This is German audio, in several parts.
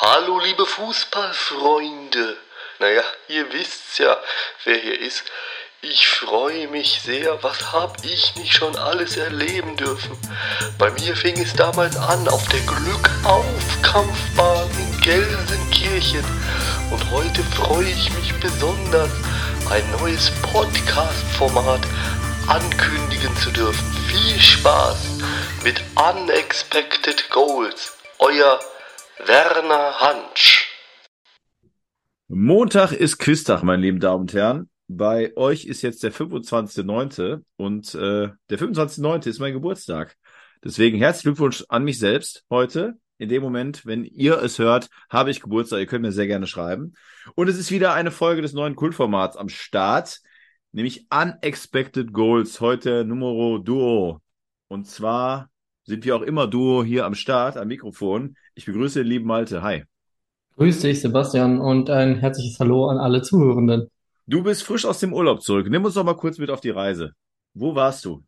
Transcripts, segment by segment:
Hallo liebe Fußballfreunde. Naja, ihr wisst's ja, wer hier ist. Ich freue mich sehr, was hab ich nicht schon alles erleben dürfen. Bei mir fing es damals an auf der Glückauf-Kampfbahn in Gelsenkirchen. Und heute freue ich mich besonders, ein neues Podcast-Format ankündigen zu dürfen. Viel Spaß mit Unexpected Goals. Euer Werner Hansch. Montag ist Quiztag, meine lieben Damen und Herren. Bei euch ist jetzt der 25.9. und äh, der 25.9. ist mein Geburtstag. Deswegen herzlichen Glückwunsch an mich selbst heute. In dem Moment, wenn ihr es hört, habe ich Geburtstag. Ihr könnt mir sehr gerne schreiben. Und es ist wieder eine Folge des neuen Kultformats am Start, nämlich Unexpected Goals. Heute Numero Duo. Und zwar sind wir auch immer Duo hier am Start, am Mikrofon. Ich begrüße den lieben Malte. Hi. Grüß dich, Sebastian, und ein herzliches Hallo an alle Zuhörenden. Du bist frisch aus dem Urlaub zurück. Nimm uns doch mal kurz mit auf die Reise. Wo warst du?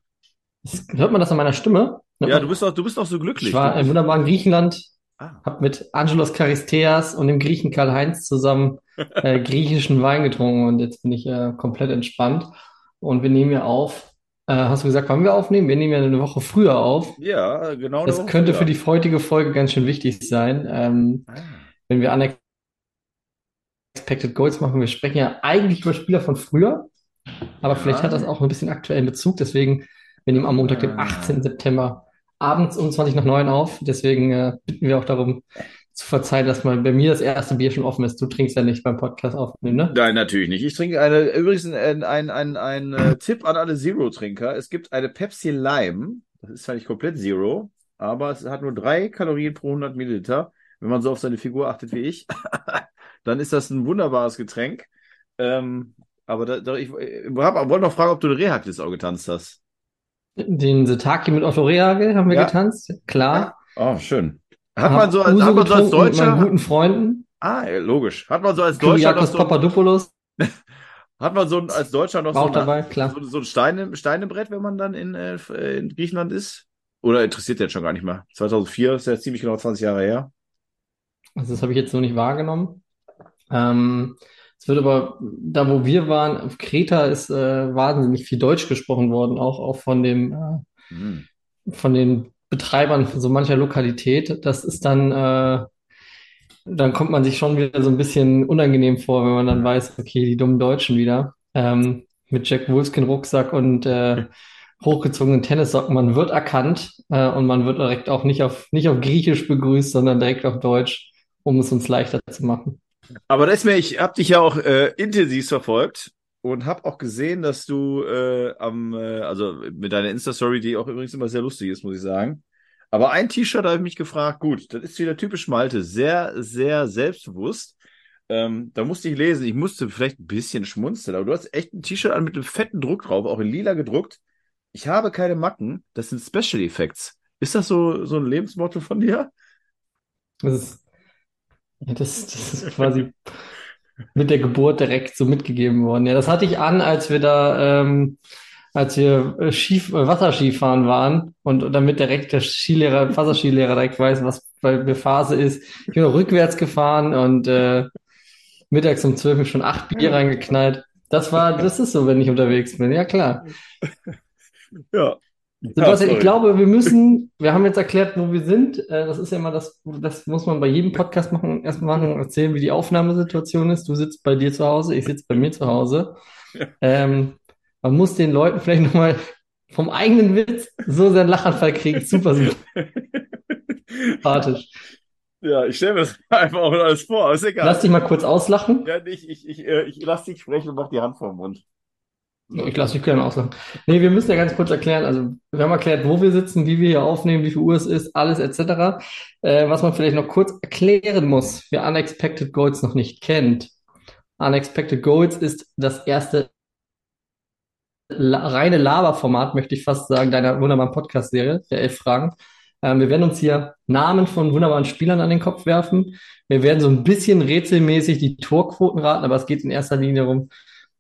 Hört man das an meiner Stimme? Ja, du bist doch, du bist doch so glücklich. Ich war im wunderbaren Griechenland, Ah. habe mit Angelos Charisteas und dem Griechen Karl-Heinz zusammen äh, griechischen Wein getrunken und jetzt bin ich äh, komplett entspannt. Und wir nehmen ja auf. Äh, hast du gesagt, wann wir aufnehmen? Wir nehmen ja eine Woche früher auf. Ja, genau. Das könnte früher. für die heutige Folge ganz schön wichtig sein. Ähm, Ah. wenn wir Unexpected Goals machen, wir sprechen ja eigentlich über Spieler von früher, aber vielleicht Ja. hat das auch ein bisschen aktuellen Bezug. Deswegen, wir nehmen am Montag, den Ah. 18. September, abends um 20 nach 9 auf. Deswegen äh, bitten wir auch darum zu verzeihen, dass mal bei mir das erste Bier schon offen ist. Du trinkst ja nicht beim Podcast aufnehmen, ne? Nein, natürlich nicht. Ich trinke eine, übrigens ein, ein, ein, ein äh, Tipp an alle Zero-Trinker. Es gibt eine Pepsi Lime. Das ist zwar nicht komplett Zero, aber es hat nur drei Kalorien pro 100 Milliliter. Wenn man so auf seine Figur achtet wie ich, dann ist das ein wunderbares Getränk. Ähm, aber da, da, ich, ich wollte noch fragen, ob du eine Rehaklis auch getanzt hast. Den Setaki mit Otto Rehagel haben wir Ja. getanzt, klar. Oh, schön. Hat man so als, Uso hat man so als getrunken mit Deutscher, guten Freunden. ah, logisch. Hat man so als Deutscher noch Kyriakos so, Papadopoulos hat man so ein- als Deutscher noch so eine, dabei, klar. So, so ein Steine, Steinebrett, wenn man dann in, äh, in Griechenland ist? Oder interessiert jetzt schon gar nicht mehr? 2004 ist ja ziemlich genau 20 Jahre her. Also das habe ich jetzt so nicht wahrgenommen. Ähm, es wird aber, da wo wir waren, auf Kreta ist äh, wahnsinnig viel Deutsch gesprochen worden, auch, auch von dem, äh, Hm. von den Betreibern von so mancher Lokalität. Das ist dann, äh, dann kommt man sich schon wieder so ein bisschen unangenehm vor, wenn man dann weiß, okay, die dummen Deutschen wieder. Ähm, mit Jack Wolfskin Rucksack und äh, hochgezogenen Tennissocken. Man wird erkannt äh, und man wird direkt auch nicht auf, nicht auf Griechisch begrüßt, sondern direkt auf Deutsch, um es uns leichter zu machen. Aber das mir, ich habe dich ja auch äh, intensiv verfolgt und habe auch gesehen, dass du äh, am, äh, also mit deiner Insta-Story, die auch übrigens immer sehr lustig ist, muss ich sagen. Aber ein T-Shirt habe ich mich gefragt, gut, das ist wieder typisch Malte, sehr, sehr selbstbewusst. Ähm, da musste ich lesen, ich musste vielleicht ein bisschen schmunzeln, aber du hast echt ein T-Shirt an mit einem fetten Druck drauf, auch in lila gedruckt. Ich habe keine Macken, das sind Special Effects. Ist das so, so ein Lebensmotto von dir? Das ist, das, das ist quasi mit der Geburt direkt so mitgegeben worden. Ja, das hatte ich an, als wir da, ähm, als wir äh, Skif äh, Wasserskifahren waren und, damit direkt der Skilehrer, Wasserskilehrer direkt weiß, was bei mir Phase ist. Ich bin rückwärts gefahren und äh, mittags um zwölf schon acht Bier reingeknallt. Das war, das ist so, wenn ich unterwegs bin. Ja, klar. Ja. Sebastian, sorry. ich glaube, wir müssen, wir haben jetzt erklärt, wo wir sind. Äh, Das ist ja immer das, das muss man bei jedem Podcast machen, erst machen, erzählen, wie die Aufnahmesituation ist. Du sitzt bei dir zu Hause, ich sitze bei mir zu Hause. Ähm, man muss den Leuten vielleicht nochmal vom eigenen Witz so seinen Lachanfall kriegen. Super sympathisch. Ja, ich stelle mir das einfach auch alles vor, ist egal. Lass dich mal kurz auslachen. Ja, ich, ich, ich, äh, ich lass dich sprechen und mach die Hand vor den Mund. Ich lasse dich gerne auslachen. Nee, wir müssen ja ganz kurz erklären, also wir haben erklärt, wo wir sitzen, wie wir hier aufnehmen, wie viel Uhr es ist, alles etc. Äh, was man vielleicht noch kurz erklären muss, wer Unexpected Goals noch nicht kennt. Unexpected Goals ist das erste la reine Laberformat, möchte ich fast sagen, deiner wunderbaren Podcast-Serie, der elf Fragen. Ähm, wir werden uns hier Namen von wunderbaren Spielern an den Kopf werfen. Wir werden so ein bisschen rätselmäßig die Torquoten raten, aber es geht in erster Linie darum,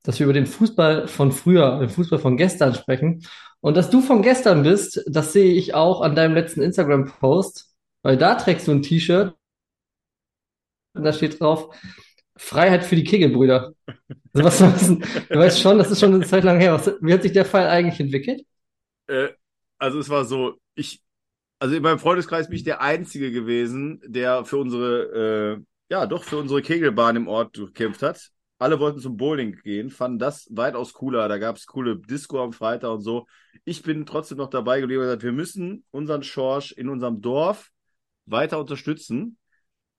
dass wir über den Fußball von früher, den Fußball von gestern sprechen. Und dass du von gestern bist, das sehe ich auch an deinem letzten Instagram-Post, weil da trägst du ein T-Shirt da steht drauf, Freiheit für die Kegelbrüder. Also was, was, du weißt schon, das ist schon eine Zeit lang her. Was, wie hat sich der Fall eigentlich entwickelt? Äh, also es war so, ich, also in meinem Freundeskreis bin ich der Einzige gewesen, der für unsere, äh, ja, doch für unsere Kegelbahn im Ort gekämpft hat. Alle wollten zum Bowling gehen, fanden das weitaus cooler. Da gab es coole Disco am Freitag und so. Ich bin trotzdem noch dabei geblieben und gesagt, wir müssen unseren Schorsch in unserem Dorf weiter unterstützen.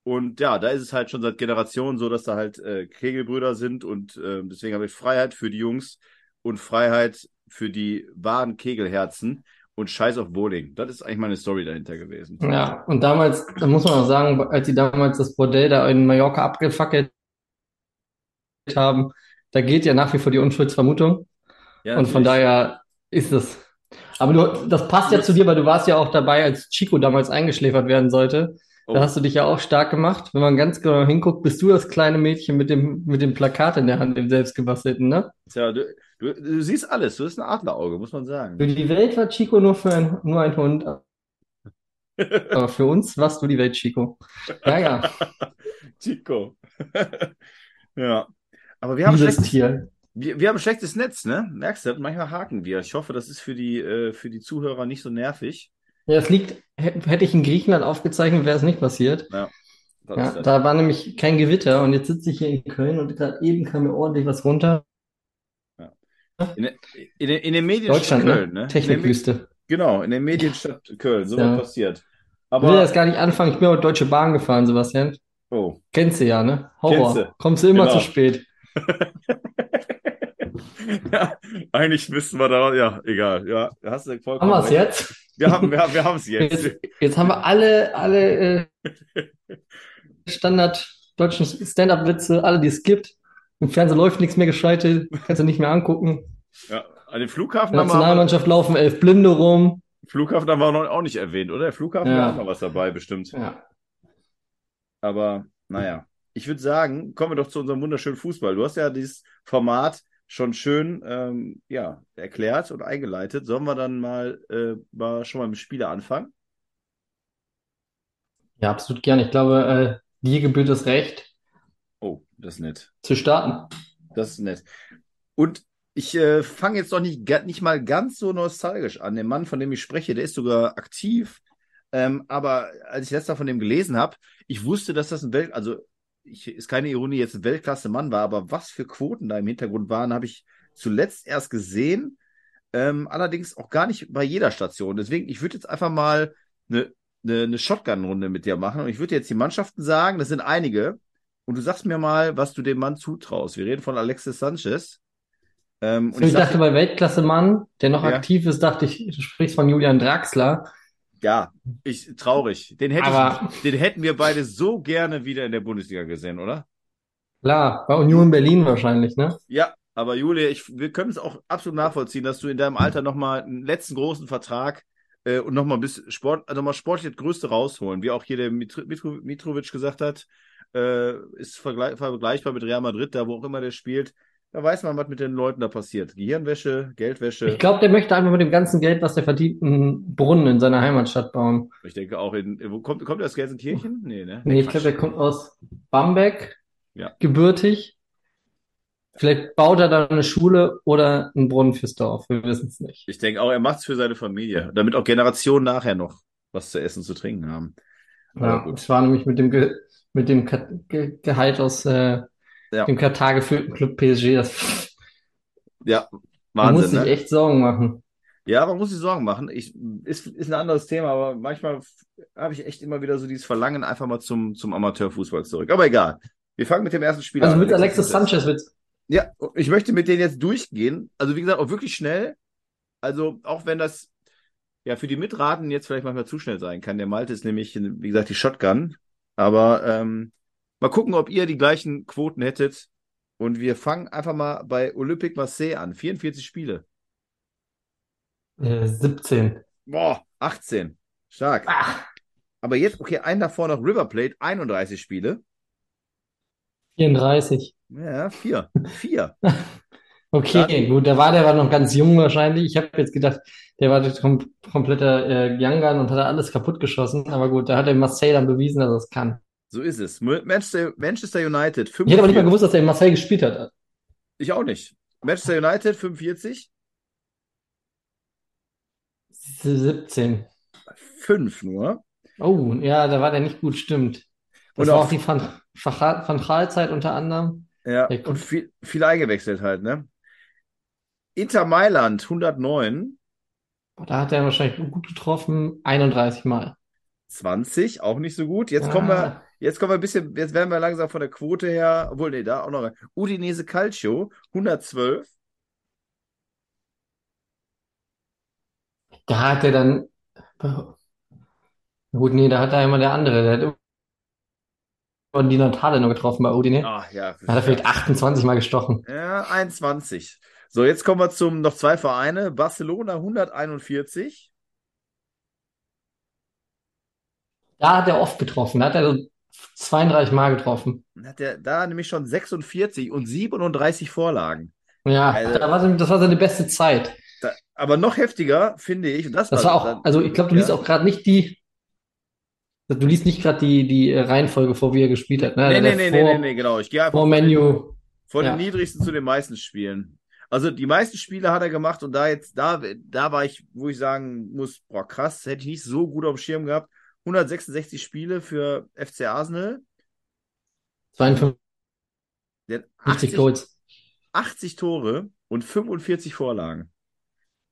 Und ja, da ist es halt schon seit Generationen so, dass da halt äh, Kegelbrüder sind und äh, deswegen habe ich Freiheit für die Jungs und Freiheit für die wahren Kegelherzen und Scheiß auf Bowling. Das ist eigentlich meine Story dahinter gewesen. Ja, und damals, da muss man auch sagen, als sie damals das Bordell da in Mallorca abgefackelt haben, da geht ja nach wie vor die Unschuldsvermutung. Ja, Und von daher ist es. Aber du, das passt ja zu dir, weil du warst ja auch dabei, als Chico damals eingeschläfert werden sollte. Oh. Da hast du dich ja auch stark gemacht. Wenn man ganz genau hinguckt, bist du das kleine Mädchen mit dem, mit dem Plakat in der Hand, dem selbstgebastelten, ne? Tja, du, du, du siehst alles. Du bist ein Adlerauge, muss man sagen. Für die Welt war Chico nur für ein, nur ein Hund. Aber für uns warst du die Welt, Chico. Ja, ja. Chico. ja. Aber wir haben, schlechtes, wir, wir haben ein schlechtes Netz, ne? Merkst du? Manchmal haken wir. Ich hoffe, das ist für die, äh, für die Zuhörer nicht so nervig. Ja, es liegt, hätte ich in Griechenland aufgezeichnet, wäre es nicht passiert. Ja, das. da war nämlich kein Gewitter und jetzt sitze ich hier in Köln und gerade eben kam mir ordentlich was runter. In, der- in, der- in den Medien Deutschland, Köln, ne? ne? Technikwüste. Genau, in der Medienstadt Köln. So Ja. was passiert. Ich will Aber, das gar nicht anfangen. Ich bin mit Deutsche Bahn gefahren, Sebastian. oh. Kennst du ja, ne? Horror. Kommst du immer Genau. zu spät. Ja, eigentlich müssten wir da, ja, egal. Ja, hast du Haben vollkommen wir es jetzt? Wir haben, wir haben, wir haben es jetzt. Jetzt, jetzt haben wir alle, alle äh, Standard deutschen Stand-up-Witze, alle, die es gibt. Im Fernsehen läuft nichts mehr geschaltet, kannst du nicht mehr angucken. Ja, an den Flughafen In der haben wir, Nationalmannschaft laufen elf Blinde rum. Flughafen haben wir noch, auch nicht erwähnt, oder? Der Flughafen Ja. war auch noch was dabei, bestimmt. Ja. Aber naja, ich würde sagen, kommen wir doch zu unserem wunderschönen Fußball. Du hast ja dieses Format schon schön ähm, ja, erklärt und eingeleitet. Sollen wir dann mal, äh, mal schon mal mit Spieler anfangen? Ja, absolut gerne. Ich glaube, äh, dir gebührt das Recht, Oh, das ist nett. zu starten. Das ist nett. Und ich äh, fange jetzt doch nicht, nicht mal ganz so nostalgisch an. Der Mann, von dem ich spreche, der ist sogar aktiv. Ähm, aber als ich letztes Mal von dem gelesen habe, ich wusste, dass das ein Welt, also ich, ist keine Ironie, jetzt ein Weltklasse-Mann war, aber was für Quoten da im Hintergrund waren, habe ich zuletzt erst gesehen. Ähm, allerdings auch gar nicht bei jeder Station. Deswegen, ich würde jetzt einfach mal eine, eine, eine Shotgun-Runde mit dir machen. Und ich würde jetzt die Mannschaften sagen, das sind einige. Und du sagst mir mal, was du dem Mann zutraust. Wir reden von Alexis Sanchez. Ähm, und Ich dachte bei Weltklasse-Mann, der noch Ja. aktiv ist, dachte ich, du sprichst von Julian Draxler. Ja, ich traurig. Den hätte Aber- ich, den hätten wir beide so gerne wieder in der Bundesliga gesehen, oder? Klar, bei Union Berlin wahrscheinlich, ne? Ja, aber Julia, ich, wir können es auch absolut nachvollziehen, dass du in deinem Alter nochmal einen letzten großen Vertrag äh, und nochmal bis Sport, also mal sportlich das Größte rausholen, wie auch hier der Mitro, Mitro, Mitrovic gesagt hat, äh, ist vergleich, vergleichbar mit Real Madrid, da wo auch immer der spielt. Da weiß man, was mit den Leuten da passiert. Gehirnwäsche, Geldwäsche. Ich glaube, der möchte einfach mit dem ganzen Geld, was der verdient, einen Brunnen in seiner Heimatstadt bauen. Ich denke auch in, wo kommt, kommt er aus Gelsenkirchen? Nee, ne? Nee, ich glaube, der kommt aus Bamberg, Ja. gebürtig. Vielleicht baut er da eine Schule oder einen Brunnen fürs Dorf. Wir wissen es nicht. Ich denke auch, er macht es für seine Familie, damit auch Generationen nachher noch was zu essen, zu trinken haben. Ja, es war nämlich mit dem, Ge mit dem Ge Gehalt aus äh, Ja. dem Katar geführten Club PSG. Das, Ja, man muss Wahnsinn, sich ne? echt Sorgen machen. Ja, man muss sich Sorgen machen. Ich, ist, ist ein anderes Thema, aber manchmal habe ich echt immer wieder so dieses Verlangen einfach mal zum, zum Amateurfußball zurück. Aber egal. Wir fangen mit dem ersten Spiel Also an. mit Alexis Sanchez wird's. Ja, ich möchte mit denen jetzt durchgehen. Also wie gesagt, auch wirklich schnell. Also auch wenn das ja für die Mitraten jetzt vielleicht manchmal zu schnell sein kann. Der Malte ist nämlich, wie gesagt, die Shotgun. Aber ähm, mal gucken, ob ihr die gleichen Quoten hättet. Und wir fangen einfach mal bei Olympique Marseille an. 44 Spiele. Äh, 17. Boah, 18. Stark. Ach, Aber jetzt, okay, einen davor noch River Plate, 31 Spiele. 34. Ja, vier. Vier. Okay, gut, da war der war noch ganz jung wahrscheinlich. Ich habe jetzt gedacht, der war der kom kompletter äh, Young Gun und hat alles kaputt geschossen. Aber gut, da hat der Marseille dann bewiesen, dass er es kann. So ist es. Manchester, Manchester United, Ich hätte aber nicht mal 45. gewusst, dass er in Marseille gespielt hat. Ich auch nicht. Manchester United, 45. 17. Fünf nur. Oh, ja, da war der nicht gut, stimmt. Das Und war auch- auch die Van, Van, Gaal-Zeit unter anderem. Ja, gut. und viel, viel eingewechselt halt, ne? Inter Mailand, 109. Da hat er wahrscheinlich gut getroffen, 31 Mal. 20, auch nicht so gut. Jetzt kommen wir, Ah, jetzt kommen wir ein bisschen, jetzt werden wir langsam von der Quote her, obwohl, nee, da auch noch. Udinese Calcio, 112. da hat er dann. Gut, nee, da hat er immer der andere. Der hat immer die Natale noch getroffen bei Udine. Ah, ja. Da hat er vielleicht 28 Mal gestochen. Ja, 21. So, jetzt kommen wir zum noch zwei Vereine. Barcelona 141. Da hat er oft getroffen. Da hat er so 32 Mal getroffen. Hat der da nämlich schon 46 und 37 Vorlagen. Ja, Also- da war, seine- das war seine beste Zeit. Da, aber noch heftiger finde ich, und das Das war war auch, dann- also ich glaube, du ja. liest auch gerade nicht die, du liest nicht gerade die, die Reihenfolge vor, wie er gespielt hat. Ne? Nee, nee, nee, nee, vor, nee, nee, genau. Ich gehe einfach vor Menu. von ja. den niedrigsten zu den meisten Spielen. Also die meisten Spiele hat er gemacht und da jetzt, da, da war ich, wo ich sagen muss, boah, krass, hätte ich nicht so gut auf dem Schirm gehabt. 166 Spiele für FC Arsenal. 52 Der hat 80, Goals. 80 Tore und 45 Vorlagen.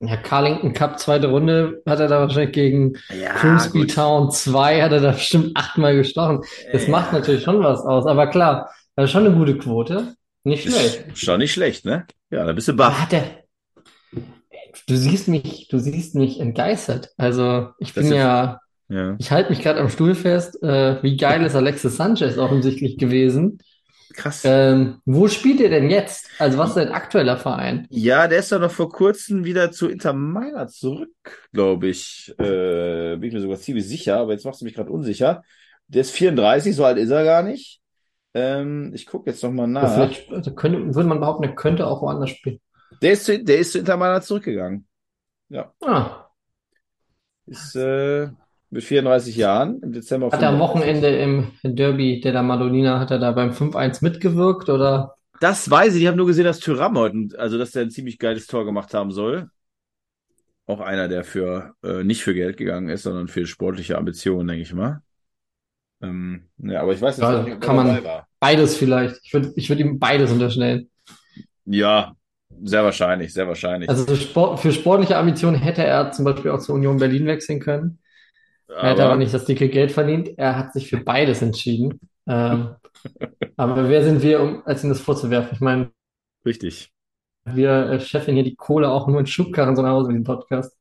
Ja, Carlington Cup, zweite Runde, hat er da wahrscheinlich gegen Ja, Grimsby. Town 2, hat er da bestimmt achtmal gestochen. Das Ja. macht natürlich schon was aus. Aber klar, das ist schon eine gute Quote. Nicht schlecht. Ist schon nicht schlecht, ne? Ja, da bist du baff. hat er. Du siehst mich, du siehst mich entgeistert. Also, ich Das bin ja, Ja. ich halte mich gerade am Stuhl fest. Äh, wie geil ist Alexis Sanchez offensichtlich gewesen? Krass. Ähm, wo spielt er denn jetzt? Also, was ist sein aktueller Verein? Ja, der ist doch noch vor kurzem wieder zu Inter Mailand zurück, glaube ich. Äh, bin ich mir sogar ziemlich sicher, aber jetzt machst du mich gerade unsicher. Der ist 34, so alt ist er gar nicht. Ähm, ich gucke jetzt noch mal Oder nach. Vielleicht also könnte, würde man behaupten, er könnte auch woanders spielen. Der ist zu, der ist zu Inter Mailand zurückgegangen. Ah, Ist äh, mit 34 Jahren im Dezember hat er am 35. Wochenende im Derby della Madonnina, hat er da beim 5-1 mitgewirkt oder? Das weiß ich. Ich habe nur gesehen, dass Thuram heute, also dass der ein ziemlich geiles Tor gemacht haben soll. Auch einer, der für äh, nicht für Geld gegangen ist, sondern für sportliche Ambitionen, denke ich mal. Ähm, ja, aber ich weiß Ja, nicht, ob er kann man-. Beides vielleicht. Ich würde, ich würde ihm beides unterstellen. Ja, sehr wahrscheinlich, sehr wahrscheinlich. Also Sport, für sportliche Ambitionen hätte er zum Beispiel auch zur Union Berlin wechseln können. Er hätte aber nicht das dicke Geld verdient. Er hat sich für beides entschieden. Ähm, aber wer sind wir, um als ihm das vorzuwerfen? Ich meine, richtig. wir äh, scheffeln hier die Kohle auch nur in Schubkarren so nach Hause mit dem Podcast.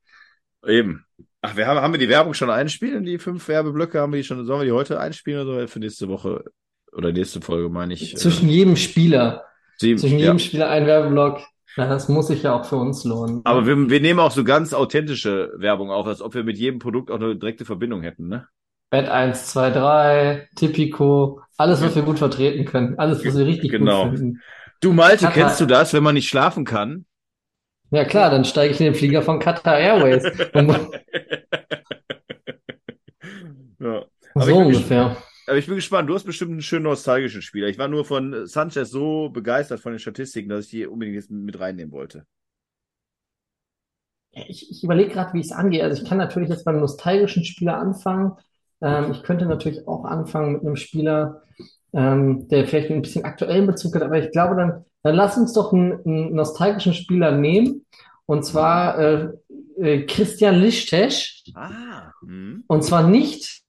Eben. Ach, wir haben, haben wir die Werbung schon einspielen, die fünf Werbeblöcke? Haben wir die schon, sollen wir die heute einspielen oder für nächste Woche oder nächste Folge, meine ich? Zwischen jedem Spieler, äh, sieben, zwischen ja. jedem Spieler ein Werbeblock. Na, das muss sich ja auch für uns lohnen. Aber wir, wir nehmen auch so ganz authentische Werbung auf, als ob wir mit jedem Produkt auch eine direkte Verbindung hätten, ne? Bett 1, 2, 3, Tipico, alles, was wir gut vertreten können. Alles, was wir richtig Genau. gut finden. Du, Malte, Katar- kennst du das, wenn man nicht schlafen kann? Ja klar, dann steige ich in den Flieger von Qatar Airways. Ja. So ungefähr. Aber ich bin gespannt. Du hast bestimmt einen schönen nostalgischen Spieler. Ich war nur von Sanchez so begeistert von den Statistiken, dass ich die unbedingt jetzt mit reinnehmen wollte. Ich, ich überlege gerade, wie ich es angehe. Also ich kann natürlich jetzt beim nostalgischen Spieler anfangen. Ähm, ich könnte natürlich auch anfangen mit einem Spieler, ähm, der vielleicht ein bisschen aktuellen Bezug hat, aber ich glaube dann, dann lass uns doch einen, einen nostalgischen Spieler nehmen. Und zwar äh, äh, Christian Lichtech. Ah. Hm. Und zwar nicht,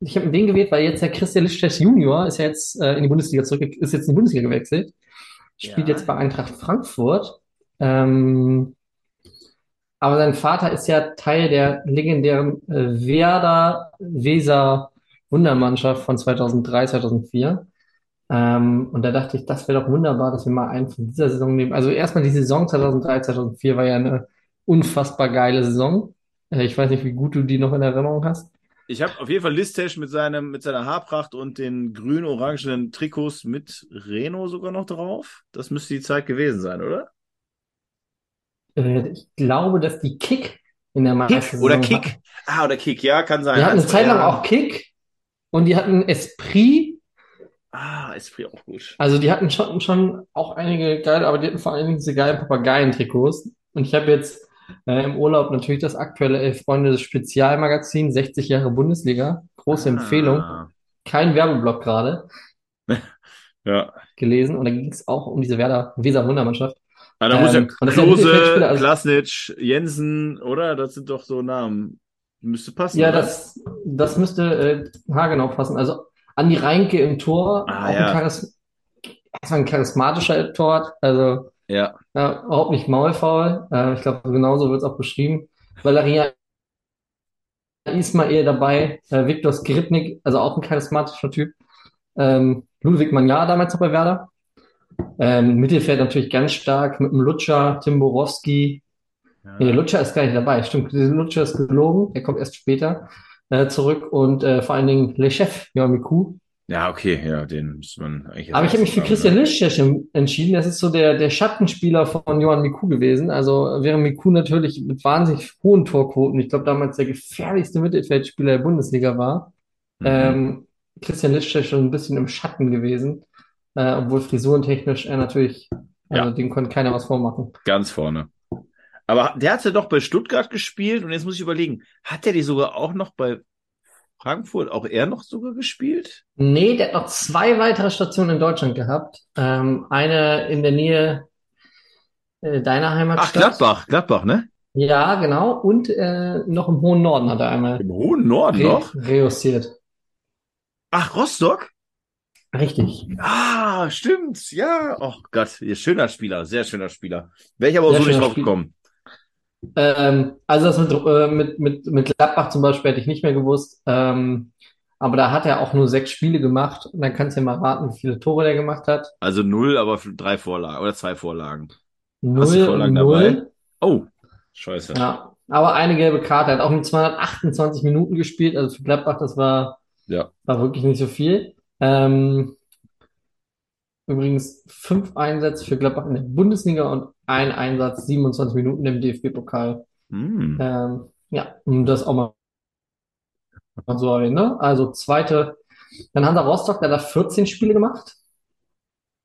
ich habe den gewählt, weil jetzt der Christian Lichtech Junior ist ja jetzt äh, in die Bundesliga zurück, ist jetzt in die Bundesliga gewechselt, spielt Ja. jetzt bei Eintracht Frankfurt. Ähm, aber sein Vater ist ja Teil der legendären äh, Werder Weser Wundermannschaft von 2003, 2004. Ähm, und da dachte ich, das wäre doch wunderbar, dass wir mal einen von dieser Saison nehmen. Also erstmal die Saison 2003, 2004 war ja eine unfassbar geile Saison. Äh, ich weiß nicht, wie gut du die noch in Erinnerung hast. Ich habe auf jeden Fall Listesh mit seinem, mit seiner Haarpracht und den grün-orangenen Trikots mit Reno sogar noch drauf. Das müsste die Zeit gewesen sein, oder? Äh, ich glaube, dass die Kick in der Kick oder Kick? hatten. Ah, oder Kick, ja, kann sein. Wir hatten eine Eins, Zeit lang auch Kick. Und die hatten Esprit, Ah, Esprit auch gut. also die hatten schon, schon auch einige geile, aber die hatten vor allen Dingen diese geilen Papageien-Trikots. Und ich habe jetzt äh, im Urlaub natürlich das aktuelle Elf Freunde des Spezialmagazin, 60 Jahre Bundesliga. Große Empfehlung. Ah, Kein Werbeblock gerade ja. gelesen. Und da ging es auch um diese Werder Weser-Wundermannschaft. Ah, da muss Ähm, ist ja ein Klose, also- Klasnic, Jensen, oder? Das sind doch so Namen. Müsste passen, Ja, oder? das, das müsste äh, haargenau passen. Also Andi Reinke im Tor, Ah, auch ja. ein, Charis ein charismatischer Torwart, also Ja. ja, überhaupt nicht maulfaul. Äh, ich glaube, genauso wird es auch beschrieben. Valeria Ismail dabei, äh, Viktor Skripnik, also auch ein charismatischer Typ. Ähm, Ludwig Magnar damals noch bei Werder. Ähm, Mittelfeld natürlich ganz stark mit dem Lutscher, Tim Borowski. Nee, der Lutscher ist gar nicht dabei. Stimmt, der Lutscher ist gelogen. Der kommt erst später äh, zurück. Und äh, vor allen Dingen Le Chef, Johan Miku. Ja, okay, ja, den müsste man eigentlich Aber ich habe mich für Christian ne? Lischech entschieden. Das ist so der, der Schattenspieler von Johan Miku gewesen. Also während Miku natürlich mit wahnsinnig hohen Torquoten, ich glaube damals der gefährlichste Mittelfeldspieler der Bundesliga war, Mhm. ähm, Christian Lischech schon ein bisschen im Schatten gewesen. Äh, obwohl frisurentechnisch er natürlich, also Ja. dem konnte keiner was vormachen. Ganz vorne. Aber der hatte doch bei Stuttgart gespielt und jetzt muss ich überlegen, hat der die sogar auch noch bei Frankfurt, auch er noch sogar gespielt? Nee, der hat noch zwei weitere Stationen in Deutschland gehabt. Ähm, eine in der Nähe äh, deiner Ach, Heimatstadt. Gladbach, Gladbach, ne? Ja, genau. Und äh, noch im hohen Norden hat er einmal Im hohen Norden re noch? reüssiert. Ach, Rostock? Richtig. Ah, stimmt, ja. Oh Gott, ihr schöner Spieler, sehr schöner Spieler. Wäre ich aber auch so nicht drauf gekommen. Ähm, also das mit, äh, mit, mit, mit Gladbach zum Beispiel hätte ich nicht mehr gewusst. Ähm, aber da hat er auch nur sechs Spiele gemacht. Und dann kannst du ja mal raten, wie viele Tore der gemacht hat. Also null, aber drei Vorlagen oder zwei Vorlagen. Hast du Null Vorlagen dabei? null. Oh, scheiße. Ja. Aber eine gelbe Karte. Er hat auch mit 228 Minuten gespielt. Also für Gladbach, das war, Ja. war wirklich nicht so viel. Ähm, übrigens fünf Einsätze für Gladbach in der Bundesliga und ein Einsatz, 27 Minuten im DFB-Pokal. Hm. Ähm, ja, um das auch mal so erinnern. Also zweite, dann Hansa Rostock, der hat da 14 Spiele gemacht.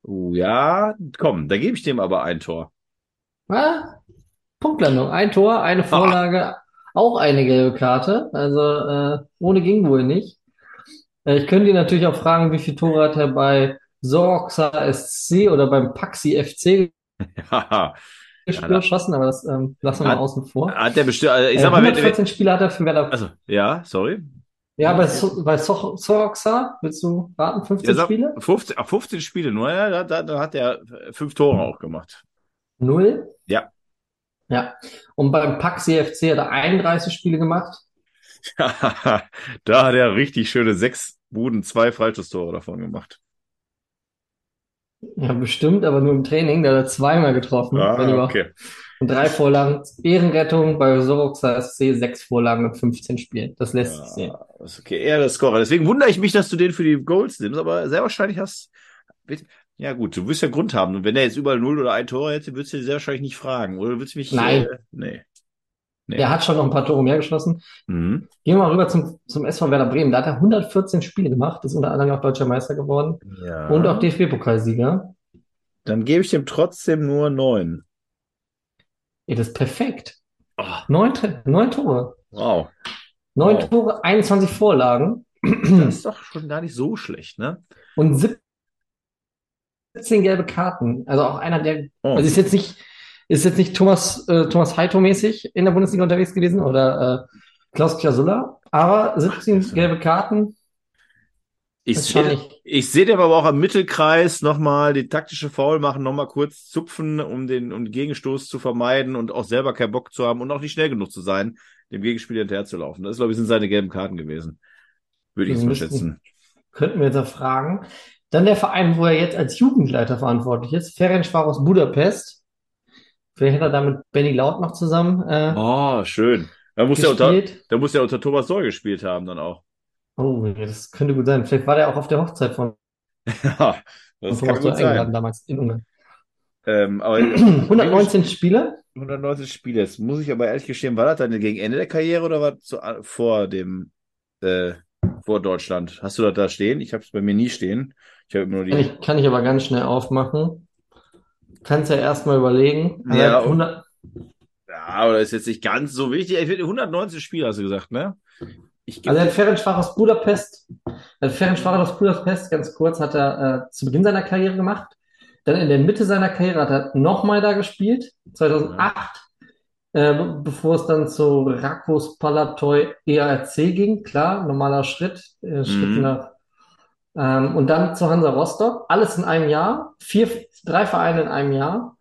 Oh, ja, komm, da gebe ich dem aber ein Tor. Ah, Punktlandung, ein Tor, eine Vorlage, auch eine gelbe Karte. Also äh, ohne ging wohl nicht. Äh, ich könnte ihn natürlich auch fragen, wie viele Tore hat er bei Sorxa SC oder beim Paxi FC. Ja, da- geschossen, aber das ähm, lassen wir mal Hat- außen vor. Hat der bestimmt, also ich Äh, sag mal, wenn, wenn, 114 Spiele hat er für Werder. also, ja, sorry. Ja, bei, so bei so Sorxa, willst du raten, 15 Ja, sag, Spiele? 15, ach, 15 Spiele nur, ja, da, da, da hat er fünf Tore auch gemacht. Null? Ja. Ja. Und beim Paxi FC hat er 31 Spiele gemacht. da hat er richtig schöne sechs Buden, zwei Freistoßtore davon gemacht. Ja, bestimmt, aber nur im Training. Da hat er zweimal getroffen, Ah, okay. Und drei Vorlagen. Ehrenrettung bei Sorxa SC, sechs Vorlagen in 15 Spielen. Das lässt sich sehen. Ja, ist okay, eher der Scorer. Deswegen wundere ich mich, dass du den für die Goals nimmst, aber sehr wahrscheinlich hast. Ja, gut, du wirst ja Grund haben. Und wenn er jetzt überall null oder ein Tor hätte, würdest du sehr wahrscheinlich nicht fragen. Oder würdest du mich. Nein. Äh, nee. Nee. Er hat schon noch ein paar Tore mehr geschossen. Mhm. Gehen wir mal rüber zum, zum SV Werder Bremen. Da hat er 114 Spiele gemacht, ist unter anderem auch deutscher Meister geworden Ja. und auch DFB-Pokalsieger. Dann gebe ich dem trotzdem nur neun. Ja, das ist perfekt. Oh, Neun, neun Tore. wow. Neun Wow. Tore, 21 Vorlagen Das ist doch schon gar nicht so schlecht, ne? und 17 gelbe Karten. Also auch einer, der Oh. Also ist jetzt nicht, ist jetzt nicht Thomas, äh, Thomas Heito-mäßig in der Bundesliga unterwegs gewesen oder äh, Klaus Klasulla, aber 17 das ist- gelbe Karten Ich sehe, ich sehe aber auch am Mittelkreis nochmal die taktische Foul machen, nochmal kurz zupfen, um den, um den Gegenstoß zu vermeiden und auch selber keinen Bock zu haben und auch nicht schnell genug zu sein, dem Gegenspieler hinterherzulaufen. Das, glaube ich, sind seine gelben Karten gewesen. Würde ich so müssten- schätzen. Könnten wir jetzt auch fragen. Dann der Verein, wo er jetzt als Jugendleiter verantwortlich ist, Ferencváros Budapest. Vielleicht hat er da mit Benny Laut noch zusammen äh, Oh, schön. Da muss er unter, da muss er unter Thomas Doll gespielt haben dann auch. Oh, ja, das könnte gut sein. Vielleicht war der auch auf der Hochzeit von, Ja, das von kann Thomas Doll eingeladen damals in Ungarn. Ähm, aber 119 Spiele? 190 Spiele. Jetzt muss ich aber ehrlich gestehen, war das dann gegen Ende der Karriere oder war das zu, vor dem, äh, vor Deutschland. Hast du das da stehen? Ich habe es bei mir nie stehen. Ich habe nur Kann die. ich, kann ich aber ganz schnell aufmachen. Kannst ja erstmal überlegen. Also Ja, er hat und- 100, Ja, aber das ist jetzt nicht ganz so wichtig. Ich finde 119 Spiele, hast du gesagt, ne? Ich also er hat Ferencváros aus Budapest, äh, Ferencváros aus Budapest, ganz kurz, hat er äh, zu Beginn seiner Karriere gemacht. Dann in der Mitte seiner Karriere hat er nochmal da gespielt, 2008, äh, be- bevor es dann zu Rakos Palatoi ERC ging. Klar, normaler Schritt, äh, Schritt Mhm. nach. Ähm, und dann zu Hansa Rostock. Alles in einem Jahr. Vier, drei Vereine in einem Jahr.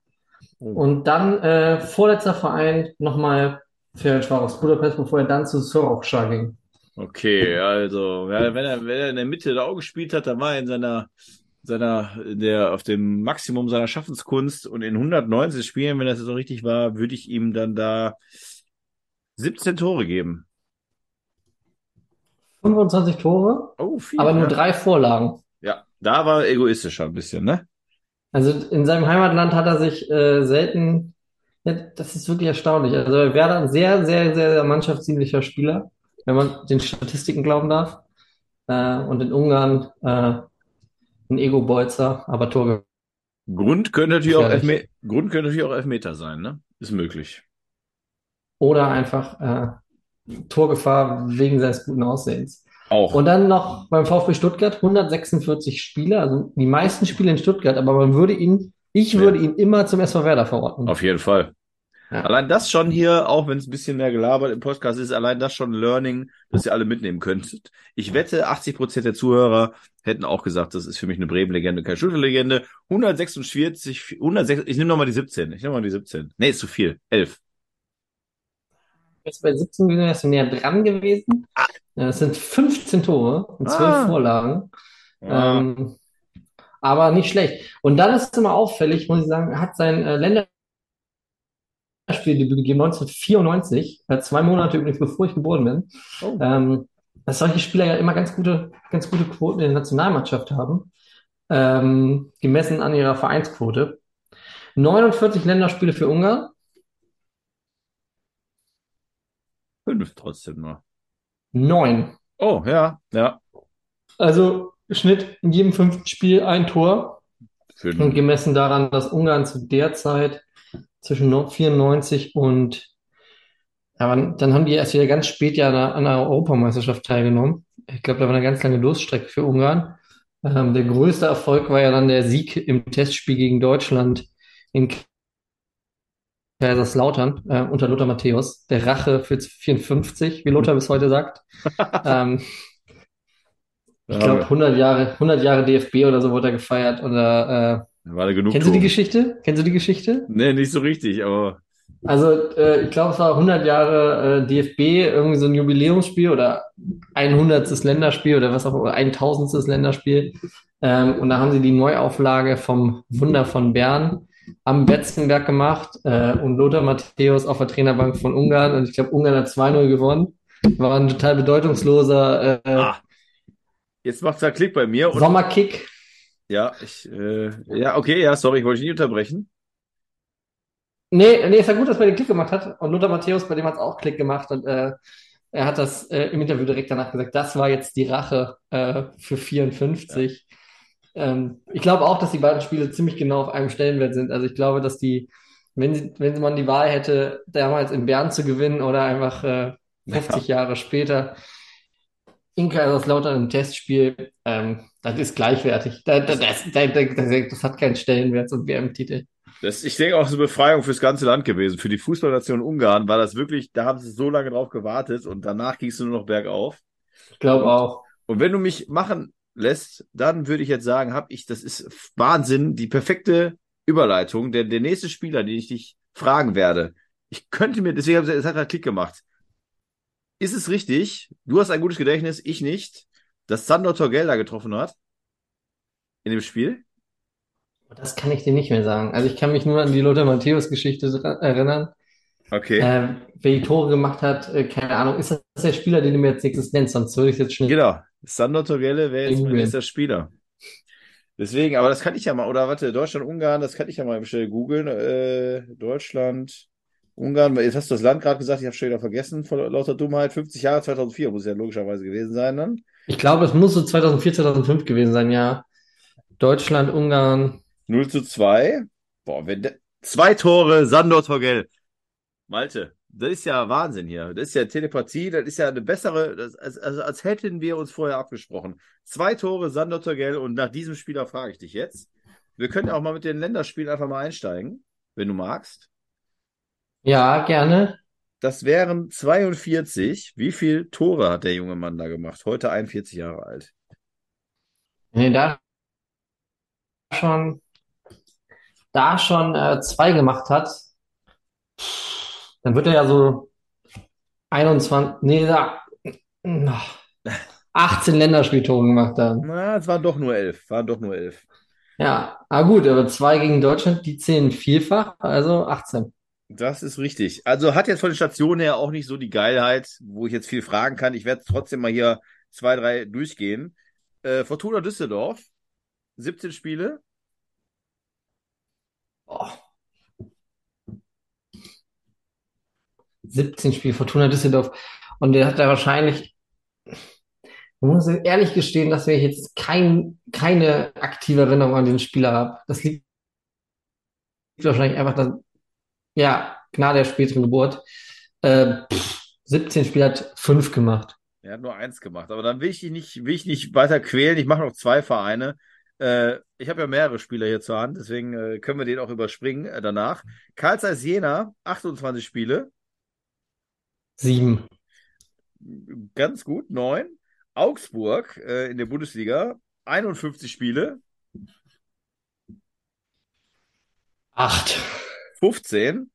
Oh. Und dann äh, vorletzter Verein nochmal Ferencváros Budapest, bevor er dann zu Soroksa ging. Okay, also, ja, wenn er, wenn er in der Mitte da auch gespielt hat, dann war er in seiner, seiner, in der, auf dem Maximum seiner Schaffenskunst und in 190 Spielen, wenn das so richtig war, würde ich ihm dann da 17 Tore geben. 25 Tore, Oh, viel. aber nur ja. drei Vorlagen. Ja, da war er egoistischer ein bisschen, ne? Also in seinem Heimatland hat er sich äh, selten, ja, das ist wirklich erstaunlich. Also er wäre ein sehr, sehr, sehr, sehr mannschaftsdienlicher Spieler, wenn man den Statistiken glauben darf. Äh, und in Ungarn äh, ein Ego-Bolzer, aber Tor. Grund könnte natürlich auch. Elfme Grund könnte natürlich auch Elfmeter sein, ne? Ist möglich. Oder einfach äh, Torgefahr wegen seines guten Aussehens. Auch. Und dann noch beim VfB Stuttgart 146 Spiele, also die meisten Spiele in Stuttgart, aber man würde ihn, ich Ja. würde ihn immer zum SV Werder verorten. Auf jeden Fall. Ja. Allein das schon hier, auch wenn es ein bisschen mehr gelabert im Podcast ist, allein das schon ein Learning, das ihr alle mitnehmen könntet. Ich wette, 80 Prozent der Zuhörer hätten auch gesagt, das ist für mich eine Bremen-Legende, keine Stuttgart-Legende. 146, 106, ich nehme nochmal die 17. Ich nehme mal die 17. Nee, ist zu viel. 11. Jetzt bei 17 gewesen, wärst du näher dran gewesen. Äh, Es sind 15 Tore und 12 Ah. Vorlagen. Ja. Ähm, aber nicht schlecht. Und dann ist es immer auffällig, muss ich sagen, hat sein äh, Länderspieldebüt gegeben 1994, äh, zwei Monate übrigens bevor ich geboren bin. Oh. Ähm, dass solche Spieler ja immer ganz gute, ganz gute Quoten in der Nationalmannschaft haben, ähm, gemessen an ihrer Vereinsquote. 49 Länderspiele für Ungarn, Fünf trotzdem nur. neun. Oh, ja, ja. Also Schnitt in jedem fünften Spiel ein Tor. Für Und gemessen daran, dass Ungarn zu der Zeit zwischen no- 94 und aber dann haben die erst wieder ganz spät ja an einer Europameisterschaft teilgenommen. Ich glaube, da war eine ganz lange Durststrecke für Ungarn. Ähm, der größte Erfolg war ja dann der Sieg im Testspiel gegen Deutschland in Kaiserslautern äh, unter Lothar Matthäus. Der Rache für 54, wie Lothar bis heute sagt. ähm, ich glaube, 100 Jahre, 100 Jahre DFB oder so wurde er gefeiert. Oder, äh, war da genug Kennst du die. Geschichte? Kennst du die Geschichte? Nee, nicht so richtig, aber Also, äh, ich glaube, es war 100 Jahre äh, DFB, irgendwie so ein Jubiläumsspiel oder 100. Länderspiel oder was auch immer, 1000. Länderspiel. Ähm, und da haben sie die Neuauflage vom Wunder von Bern am Betzenberg gemacht äh, und Lothar Matthäus auf der Trainerbank von Ungarn. Und ich glaube, Ungarn hat 2-0 gewonnen. War ein total bedeutungsloser äh, ah, jetzt macht's da Klick bei mir und Sommerkick. ja, ich äh, ja, okay, ja, sorry, ich wollte dich nicht unterbrechen. Nee, nee, ist ja gut, dass man den Klick gemacht hat. Und Lothar Matthäus, bei dem hat es auch Klick gemacht. Und äh, er hat das äh, im Interview direkt danach gesagt, das war jetzt die Rache äh, für 54. Ähm, ich glaube auch, dass die beiden Spiele ziemlich genau auf einem Stellenwert sind. Also ich glaube, dass die, wenn sie, wenn man die Wahl hätte, damals in Bern zu gewinnen oder einfach äh, 50 Jahre später in Kaiserslautern im Testspiel, ähm, das ist gleichwertig. Da, da, das, da, da, das, das hat keinen Stellenwert, ein WM-Titel. Das, ich denke auch so eine Befreiung fürs ganze Land gewesen. Für die Fußballnation Ungarn war das wirklich, da haben sie so lange drauf gewartet und danach ging es nur noch bergauf. Ich glaube auch. Und wenn du mich machen lässt, dann würde ich jetzt sagen, habe ich, das ist Wahnsinn, die perfekte Überleitung. Denn der nächste Spieler, den ich dich fragen werde, ich könnte mir, deswegen habe ich, es hat halt Klick gemacht. Ist es richtig? Du hast ein gutes Gedächtnis, ich nicht, dass Sandor Torgelda getroffen hat in dem Spiel? Das kann ich dir nicht mehr sagen. Also ich kann mich nur an die Lothar Matthäus-Geschichte erinnern. Okay. Äh, wer die Tore gemacht hat, äh, keine Ahnung. Ist das der Spieler, den du mir jetzt nächstes nennst? Sonst würde ich jetzt schnell. Genau. Sandor Torgelle wäre jetzt mein nächster Spieler. Deswegen, aber das kann ich ja mal, oder warte, Deutschland, Ungarn, das kann ich ja mal schnell googeln. Äh, Deutschland, Ungarn, jetzt hast du das Land gerade gesagt, ich habe schon wieder vergessen, vor lauter Dummheit. 50 Jahre, 2004 muss ja logischerweise gewesen sein dann. Ich glaube, es muss so 2004, 2005 gewesen sein, ja. Deutschland, Ungarn. 0 zu 2. Boah, wenn de... zwei Tore, Sandor Torgel. Malte, das ist ja Wahnsinn hier. Das ist ja Telepathie, das ist ja eine bessere, das, als, also als hätten wir uns vorher abgesprochen. Zwei Tore, Sandor Torgel und nach diesem Spieler frage ich dich jetzt. Wir können auch mal mit den Länderspielen einfach mal einsteigen, wenn du magst. Ja, gerne. Das wären 42. Wie viele Tore hat der junge Mann da gemacht? Heute 41 Jahre alt. Nee, da schon, da schon äh, zwei gemacht hat, dann wird er ja so 21, nee, da, 18 Länderspieltore gemacht haben. Na, es waren doch nur elf. Waren doch nur elf. Ja, ah gut, aber zwei gegen Deutschland, die zählen vielfach, also 18. Das ist richtig. Also hat jetzt von den Stationen her auch nicht so die Geilheit, wo ich jetzt viel fragen kann. Ich werde trotzdem mal hier zwei, drei durchgehen. Äh, Fortuna Düsseldorf, 17 Spiele. Oh. 17 Spiele Fortuna Düsseldorf. Und der hat da wahrscheinlich, ich muss ehrlich gestehen, dass ich jetzt kein, keine aktive Erinnerung an den Spieler habe. Das liegt wahrscheinlich einfach dann, ja, Gnade der späteren Geburt. Äh, pff, 17 Spiele hat 5 gemacht. Er hat nur eins gemacht. Aber dann will ich dich nicht, will ich nicht weiter quälen. Ich mache noch zwei Vereine. Äh, ich habe ja mehrere Spieler hier zur Hand, deswegen äh, können wir den auch überspringen äh, danach. Karl Zeiss Jena, 28 Spiele. Sieben. Ganz gut, neun. Augsburg äh, in der Bundesliga, 51 Spiele. Acht. 15.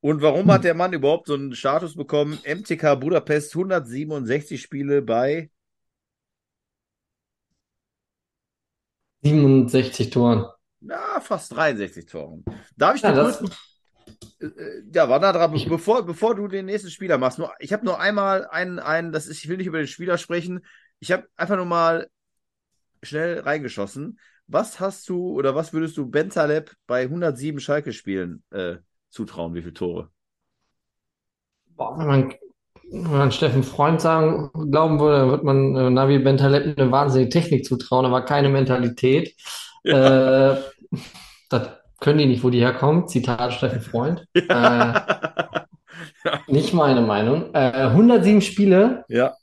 Und warum hat der Mann überhaupt so einen Status bekommen? MTK Budapest 167 Spiele bei 67 Toren. na, fast 63 Toren. Darf ich Ja, das, kurz, ja, war da dran, bevor, bevor du den nächsten Spieler machst, nur, ich habe nur einmal einen, einen, das ist, ich will nicht über den Spieler sprechen, ich habe einfach nur mal schnell reingeschossen. Was hast du oder was würdest du Bentaleb bei 107 Schalke-Spielen äh, zutrauen? Wie viele Tore? boah, wenn man, wenn man Steffen Freund sagen, glauben würde, wird man äh, Navi Bentaleb eine wahnsinnige Technik zutrauen, aber keine Mentalität. Äh, das können die nicht, wo die herkommen. Zitat Steffen Freund. Äh, nicht meine Meinung. Äh, 107 Spiele, Ja.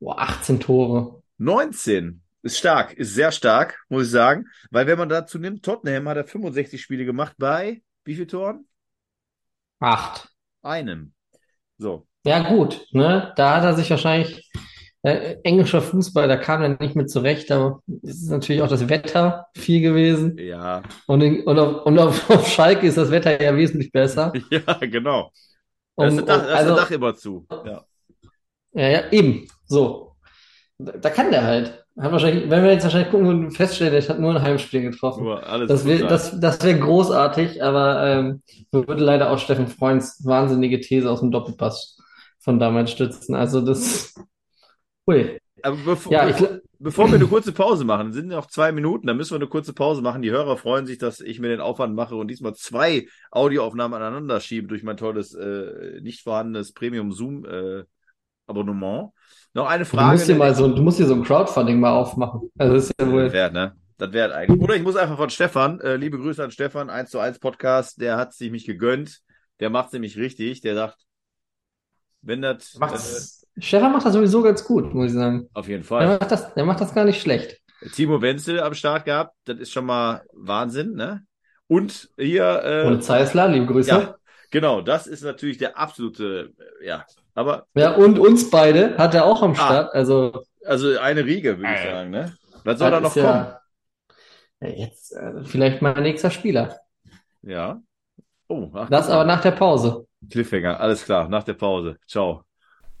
boah, 18 Tore. 19 ist stark, ist sehr stark, muss ich sagen. Weil wenn man dazu nimmt, Tottenham hat er 65 Spiele gemacht bei wie viel Toren? Acht. Einem. So. Ja, gut, ne? Da hat er sich wahrscheinlich, äh, englischer Fußball, da kam er nicht mit zurecht, es ist natürlich auch das Wetter viel gewesen. Ja. Und, in, und, auf, und auf, auf Schalke ist das Wetter ja wesentlich besser. Ja, genau. Da ist Und, das Dach, da ist also, Dach immer zu. Ja. ja, ja, eben, so. Da, da kann der halt. Hat wahrscheinlich, wenn wir jetzt wahrscheinlich gucken und feststellen, der hat nur ein Heimspiel getroffen. Das wäre das, das wär großartig, aber ähm, würde leider auch Steffen Freunds wahnsinnige These aus dem Doppelpass von damals stützen. Also das, ui. Aber bevor, Ja, ich, bevor, wir eine kurze Pause machen, sind noch zwei Minuten, dann müssen wir eine kurze Pause machen. Die Hörer freuen sich, dass ich mir den Aufwand mache und diesmal zwei Audioaufnahmen aneinander schiebe durch mein tolles, äh, nicht vorhandenes Premium Zoom äh. Noch eine du Frage. musst dir mal so, du musst dir so ein Crowdfunding mal aufmachen. Also das ist ja wohl, wäre, ne? Das wäre eigentlich. Oder ich muss einfach von Stefan, äh, liebe Grüße an Stefan, 1 zu 1 Podcast, der hat sich mich gegönnt. Der macht es nämlich richtig. Der sagt, wenn das, äh, macht's, Stefan macht das sowieso ganz gut, muss ich sagen. auf jeden Der Fall. macht das, der macht das gar nicht schlecht. Timo Wenzel am Start gehabt, das ist schon mal Wahnsinn, ne? Und hier, äh, Und Zeisler, liebe Grüße. ja, genau, das ist natürlich der absolute, äh, ja, aber, Ja, und uns beide hat er auch am Ah. Start. Also, also eine Riege, würde ich Äh. sagen, ne? Was soll da noch kommen? ja, jetzt äh, vielleicht mein nächster Spieler. Ja. Oh, ach, Das aber nach der Pause. Cliffhanger, alles klar, nach der Pause. Ciao.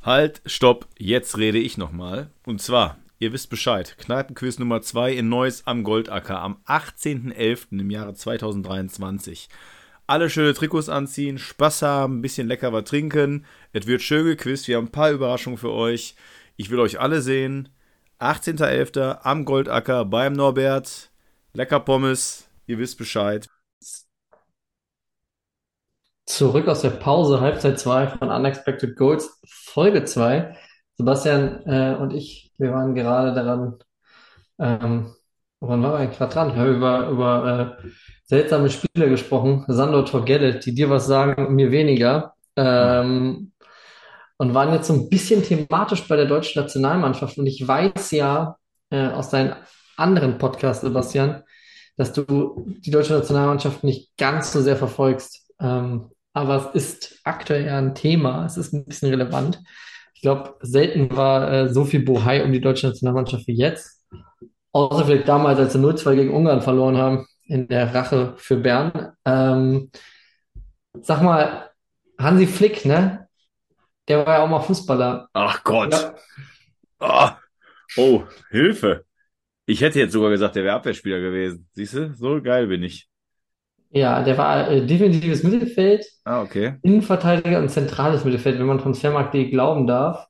Halt, stopp, jetzt rede ich nochmal. Und zwar, ihr wisst Bescheid, Kneipenquiz Nummer 2 in Neuss am Goldacker am 18.11. im Jahre 2023. Alle schöne Trikots anziehen, Spaß haben, ein bisschen lecker was trinken. Es wird schön gequizt, wir haben ein paar Überraschungen für euch. Ich will euch alle sehen. 18.11. am Goldacker beim Norbert. Lecker Pommes, ihr wisst Bescheid. Zurück aus der Pause, Halbzeit 2 von Unexpected Goals, Folge 2. Sebastian äh, und ich, wir waren gerade daran, ähm, waren wir eigentlich dran? Wir haben über, über äh, seltsame Spiele gesprochen, Sandor Torgelle, die dir was sagen, mir weniger. Ähm, und waren jetzt so ein bisschen thematisch bei der deutschen Nationalmannschaft. Und ich weiß ja äh, aus deinen anderen Podcasts, Sebastian, dass du die deutsche Nationalmannschaft nicht ganz so sehr verfolgst. Ähm, aber es ist aktuell ja ein Thema, es ist ein bisschen relevant. Ich glaube, selten war äh, so viel Bohai um die deutsche Nationalmannschaft wie jetzt. Außer vielleicht damals, als sie 0-2 gegen Ungarn verloren haben, in der Rache für Bern. Ähm, sag mal, Hansi Flick, ne? Der war ja auch mal Fußballer. Ach Gott. Ja, Ah. Oh, Hilfe. Ich hätte jetzt sogar gesagt, der wäre Abwehrspieler gewesen. Siehst du, so geil bin ich. Ja, der war äh, defensives Mittelfeld, Ah, okay. Innenverteidiger und zentrales Mittelfeld, wenn man Transfermarkt.de glauben darf.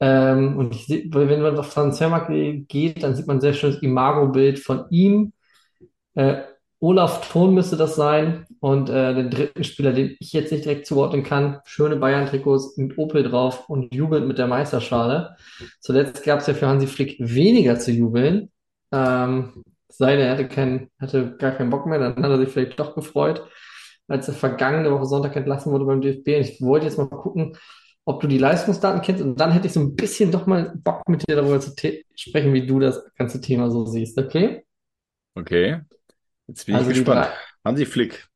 Ähm, und seh, wenn man auf Transfermarkt.de geht, dann sieht man ein sehr schönes Imago-Bild von ihm. Äh, Olaf Thon müsste das sein. Und äh, den dritten Spieler, den ich jetzt nicht direkt zuordnen kann, schöne Bayern-Trikots mit Opel drauf und jubelt mit der Meisterschale. Zuletzt gab es ja für Hansi Flick weniger zu jubeln. Ähm, sei denn, er hatte keinen, hatte gar keinen Bock mehr, dann hat er sich vielleicht doch gefreut, als er vergangene Woche Sonntag entlassen wurde beim DFB. Und ich wollte jetzt mal gucken, ob du die Leistungsdaten kennst. Und dann hätte ich so ein bisschen doch mal Bock mit dir darüber zu sprechen, wie du das ganze Thema so siehst. Okay? Okay. Jetzt bin ich Also die gespannt. Hansi Flick.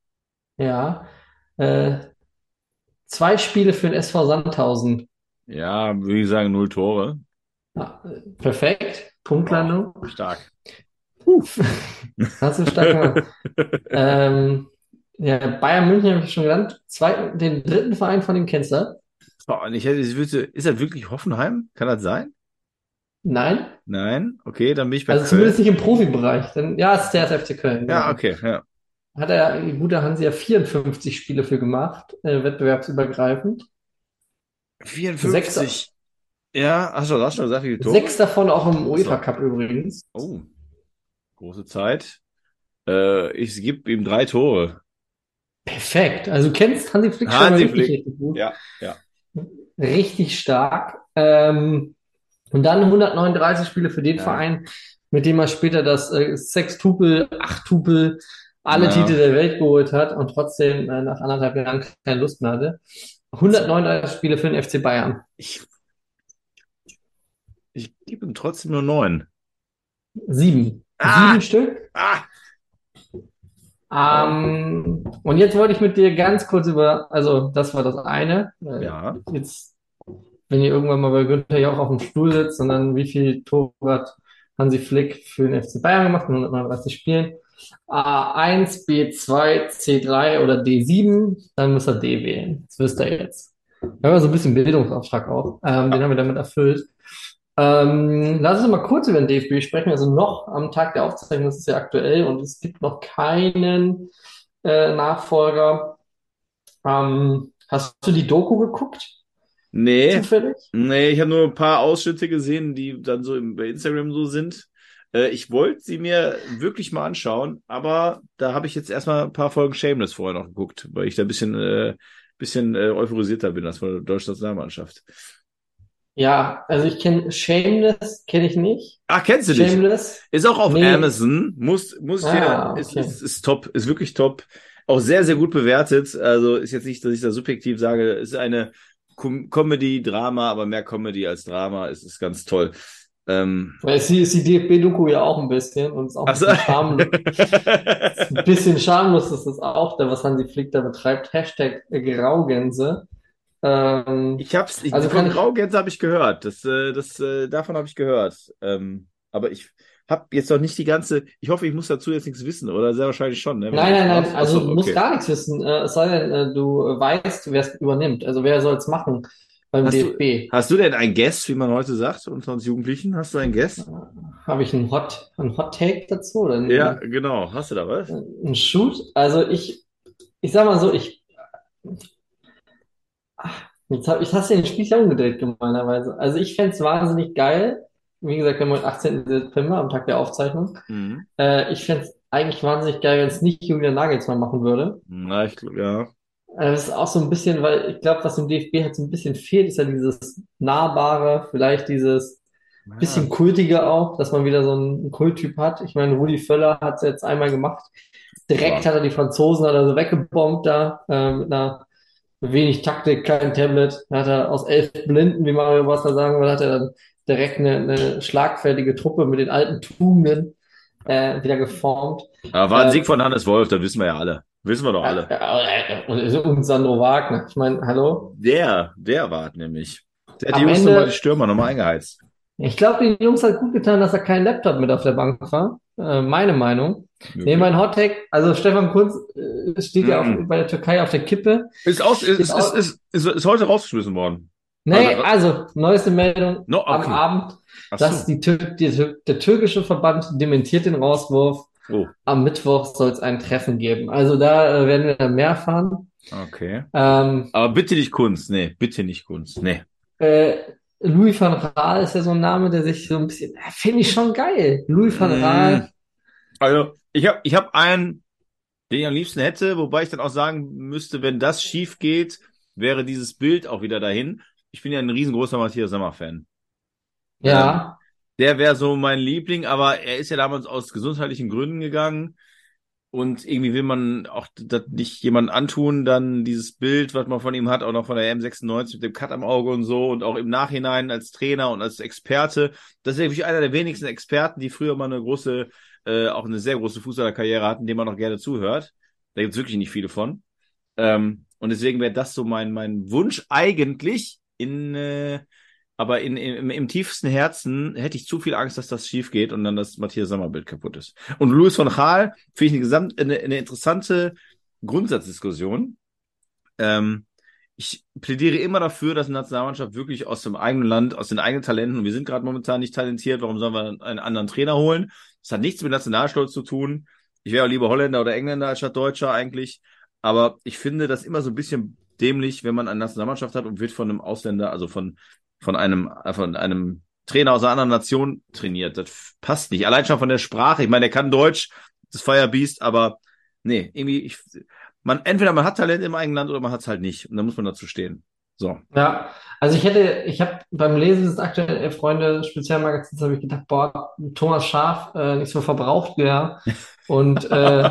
ja. Äh, zwei Spiele für den SV Sandhausen. Ja, würde ich sagen, null Tore. Ja, äh, perfekt. Oh, Punktlandung. Stark. Hast du stark. Ähm, ja, Bayern München habe ich schon genannt. Zwei, den dritten Verein von dem kennst du? Oh, ich hätte, ich würde, ist er wirklich Hoffenheim? Kann das sein? Nein? Nein? Okay, dann bin ich bei Also Köln. zumindest nicht im Profibereich. Dann, ja, es ist der FC Köln, Ja, genau. okay, ja. Hat er, die gute Hansi, ja 54 Spiele für gemacht, äh, wettbewerbsübergreifend. Sechs, 54. Ja, hast du das schon gesagt, sechs davon auch im. UEFA Cup übrigens. Oh, große Zeit. Äh, ich gebe ihm drei Tore. Perfekt. Also du kennst Hansi Flick schon Hansi richtig, Flick. richtig gut. Ja, ja. Richtig stark. Ähm, und dann 139 Spiele für den Ja. Verein, mit dem er später das äh, Sextupel, Achttupel, alle Ja. Titel der Welt geholt hat und trotzdem äh, nach anderthalb Jahren keine Lust mehr hatte. 139 Spiele für den FC Bayern. Ich, ich gebe ihm trotzdem nur neun. Sieben. Ah! Sieben Stück. Ah! Ähm, und jetzt wollte ich mit dir ganz kurz über, also das war das eine. Äh, Ja. Jetzt, wenn ihr irgendwann mal bei Günther Jauch auf dem Stuhl sitzt, sondern wie viel Tore hat Hansi Flick für den FC Bayern gemacht in 139 Spielen? A1, B2, C3 oder D7, dann müsst ihr D wählen. Das wisst ihr jetzt. Wir haben ja so ein bisschen Bildungsauftrag auch. Ähm, den haben wir damit erfüllt. Ähm, lass uns mal kurz über den DFB sprechen. Also noch am Tag der Aufzeichnung, das ist ja aktuell und es gibt noch keinen äh, Nachfolger. Ähm, hast du die Doku geguckt, Nee, zufällig? nee, ich habe nur ein paar Ausschnitte gesehen, die dann so im, bei Instagram so sind. Äh, ich wollte sie mir wirklich mal anschauen, aber da habe ich jetzt erstmal ein paar Folgen Shameless vorher noch geguckt, weil ich da ein bisschen, äh, bisschen äh, euphorisierter bin als von der deutschen Nationalmannschaft. Ja, also ich kenne Shameless, kenne ich nicht. Ach, kennst du dich? Shameless? Ist auch auf Nee. Amazon. Muss, muss ich Ah, dir, ist, okay. ist, ist top, ist wirklich top. Auch sehr, sehr gut bewertet. Also ist jetzt nicht, dass ich da subjektiv sage, ist eine Com Comedy, Drama, aber mehr Comedy als Drama. Es ist ganz toll. Ähm, Weil sie ist die DFB-Doku ja auch ein bisschen und ist auch ein bisschen schamlos. Ein bisschen schamlos ist das auch, da was Hansi Flick da betreibt. Hashtag Graugänse. Ähm, Ich hab's, ich, Also von Graugänse habe ich gehört. Das, äh, das, äh, davon habe ich gehört. Ähm, aber ich habe jetzt noch nicht die ganze. Ich hoffe, ich muss dazu jetzt nichts wissen, oder sehr wahrscheinlich schon. Ne? Nein, du nein, nein, machst. also du musst okay. gar nichts wissen. Äh, es sei denn, äh, du weißt, wer es übernimmt. Also wer soll es machen beim Hast du- DFB? Hast du denn ein Guess, wie man heute sagt, unter uns Jugendlichen? Hast du ein Guess? Habe ich einen Hot, einen Hot Take dazu oder einen, Ja, genau. Hast du da was? einen Shoot? Also ich, ich sag mal so, ich, jetzt hab, ich hast den Spieß ja umgedreht gemeinerweise. Also ich fänd's wahnsinnig geil. Wie gesagt, wir haben heute 18. September am Tag der Aufzeichnung. Mhm. Äh, ich fänd's eigentlich wahnsinnig geil, wenn es nicht Julian Nagelsmann machen würde. Na, ich glaube, ja. Äh, Das ist auch so ein bisschen, weil ich glaube, was im DFB halt so ein bisschen fehlt, ist ja dieses Nahbare, vielleicht dieses bisschen kultige auch, dass man wieder so einen Kulttyp hat. Ich meine, Rudi Völler hat es jetzt einmal gemacht. Direkt Ja. hat er die Franzosen hat er so weggebombt da, äh, mit einer wenig Taktik, kein Tablet. Hat er aus elf Blinden, wie Mario Basler sagen würde, hat er dann direkt eine, eine schlagfertige Truppe mit den alten Tugenden äh, wieder geformt. Aber war ein Äh, Sieg von Hannes Wolf, das wissen wir ja alle. Wissen wir doch alle. Äh, Und Sandro Wagner. Ich meine, hallo? Der, der war nämlich. Der hat Am die Jungs Ende- nochmal die Stürmer nochmal eingeheizt. Ich glaube, den Jungs hat gut getan, dass er kein Laptop mit auf der Bank war. Äh, meine Meinung. Nee, mein Hottag, also Stefan Kunz äh, steht ja Mhm. auf, bei der Türkei auf der Kippe. Ist, aus, ist, ist, aus- ist, ist, ist heute rausgeschmissen worden. Nee, Also- also, neueste Meldung No, am okay. Abend, Ach dass so. die, Tür die, der türkische Verband dementiert den Rauswurf. Oh, Am Mittwoch soll es ein Treffen geben. Also da äh, werden wir dann mehr erfahren. okay. Ähm, Aber bitte nicht Kunst. Nee, bitte nicht Kunst. Nee. äh, Louis van Gaal ist ja so ein Name, der sich so ein bisschen, finde ich schon geil. Louis van Mm. Gaal. Also, ich habe ich hab einen, den ich am liebsten hätte, wobei ich dann auch sagen müsste, wenn das schief geht, wäre dieses Bild auch wieder dahin. Ich bin ja ein riesengroßer Matthias Sammer-Fan. Ja, Der wäre so mein Liebling, aber er ist ja damals aus gesundheitlichen Gründen gegangen. Und irgendwie will man auch das nicht jemandem antun, dann dieses Bild, was man von ihm hat, auch noch von der M96 mit dem Cut am Auge und so und auch im Nachhinein als Trainer und als Experte. Das ist wirklich einer der wenigsten Experten, die früher mal eine große, äh, auch eine sehr große Fußballerkarriere hatten, dem man noch gerne zuhört. Da gibt's wirklich nicht viele von. Ähm, und deswegen wäre das so mein, mein Wunsch eigentlich in, äh, aber in, im, im tiefsten Herzen hätte ich zu viel Angst, dass das schief geht und dann das Matthias Sommerbild kaputt ist. Und Louis von Gaal finde ich eine, gesamt, eine, eine interessante Grundsatzdiskussion. Ähm, ich plädiere immer dafür, dass eine Nationalmannschaft wirklich aus dem eigenen Land, aus den eigenen Talenten, und wir sind gerade momentan nicht talentiert, warum sollen wir einen anderen Trainer holen? Das hat nichts mit Nationalstolz zu tun. Ich wäre auch lieber Holländer oder Engländer als statt Deutscher eigentlich. Aber ich finde das immer so ein bisschen dämlich, wenn man eine Nationalmannschaft hat und wird von einem Ausländer, also von, von einem, äh, von einem Trainer aus einer anderen Nation trainiert. Das passt nicht. Allein schon von der Sprache. Ich meine, er kann Deutsch, das Firebeast, aber nee, irgendwie, ich, man, entweder man hat Talent im eigenen Land oder man hat es halt nicht. Und dann muss man dazu stehen. So. ja. Also ich hätte, ich habe beim Lesen des aktuellen Elf Freunde Spezialmagazins habe ich gedacht, boah, Thomas Schaf, äh, nicht so verbraucht wäre. Und äh,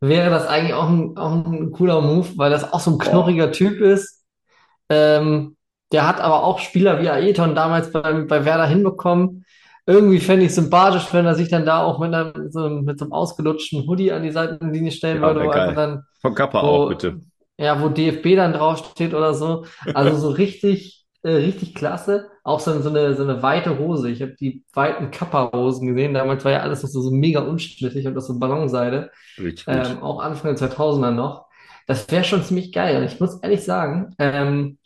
wäre das eigentlich auch ein, auch ein cooler Move, weil das auch so ein knorriger Typ ist. Ähm, der hat aber auch Spieler wie Aeton damals bei, bei Werder hinbekommen. Irgendwie fände ich sympathisch, wenn er sich dann da auch mit, einer, so, mit so einem ausgelutschten Hoodie an die Seitenlinie stellen Ja, würde, einfach dann, Von Kappa wo, auch, bitte. ja, wo DFB dann draufsteht oder so. Also so richtig, äh, richtig klasse. Auch so, so eine, so eine weite Hose. Ich habe die weiten Kappa-Hosen gesehen. Damals war ja alles noch so, so mega unschlüssig und das so Ballonseide. Richtig gut. Ähm, auch Anfang der 2000er noch. Das wäre schon ziemlich geil. Und ich muss ehrlich sagen, ähm,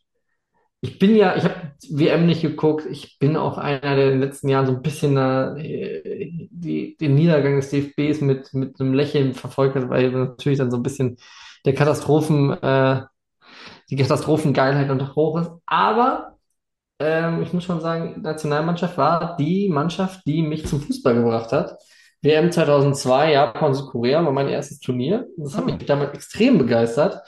ich bin ja, ich habe WM nicht geguckt. Ich bin auch einer, der in den letzten Jahren so ein bisschen äh, die, den Niedergang des DFBs mit, mit einem Lächeln verfolgt hat, weil natürlich dann so ein bisschen der Katastrophen, äh, die Katastrophengeilheit noch hoch ist. Aber ähm, ich muss schon sagen, Nationalmannschaft war die Mannschaft, die mich zum Fußball gebracht hat. WM 2002, Japan, Südkorea war mein erstes Turnier. Das hat Ah. mich damals extrem begeistert.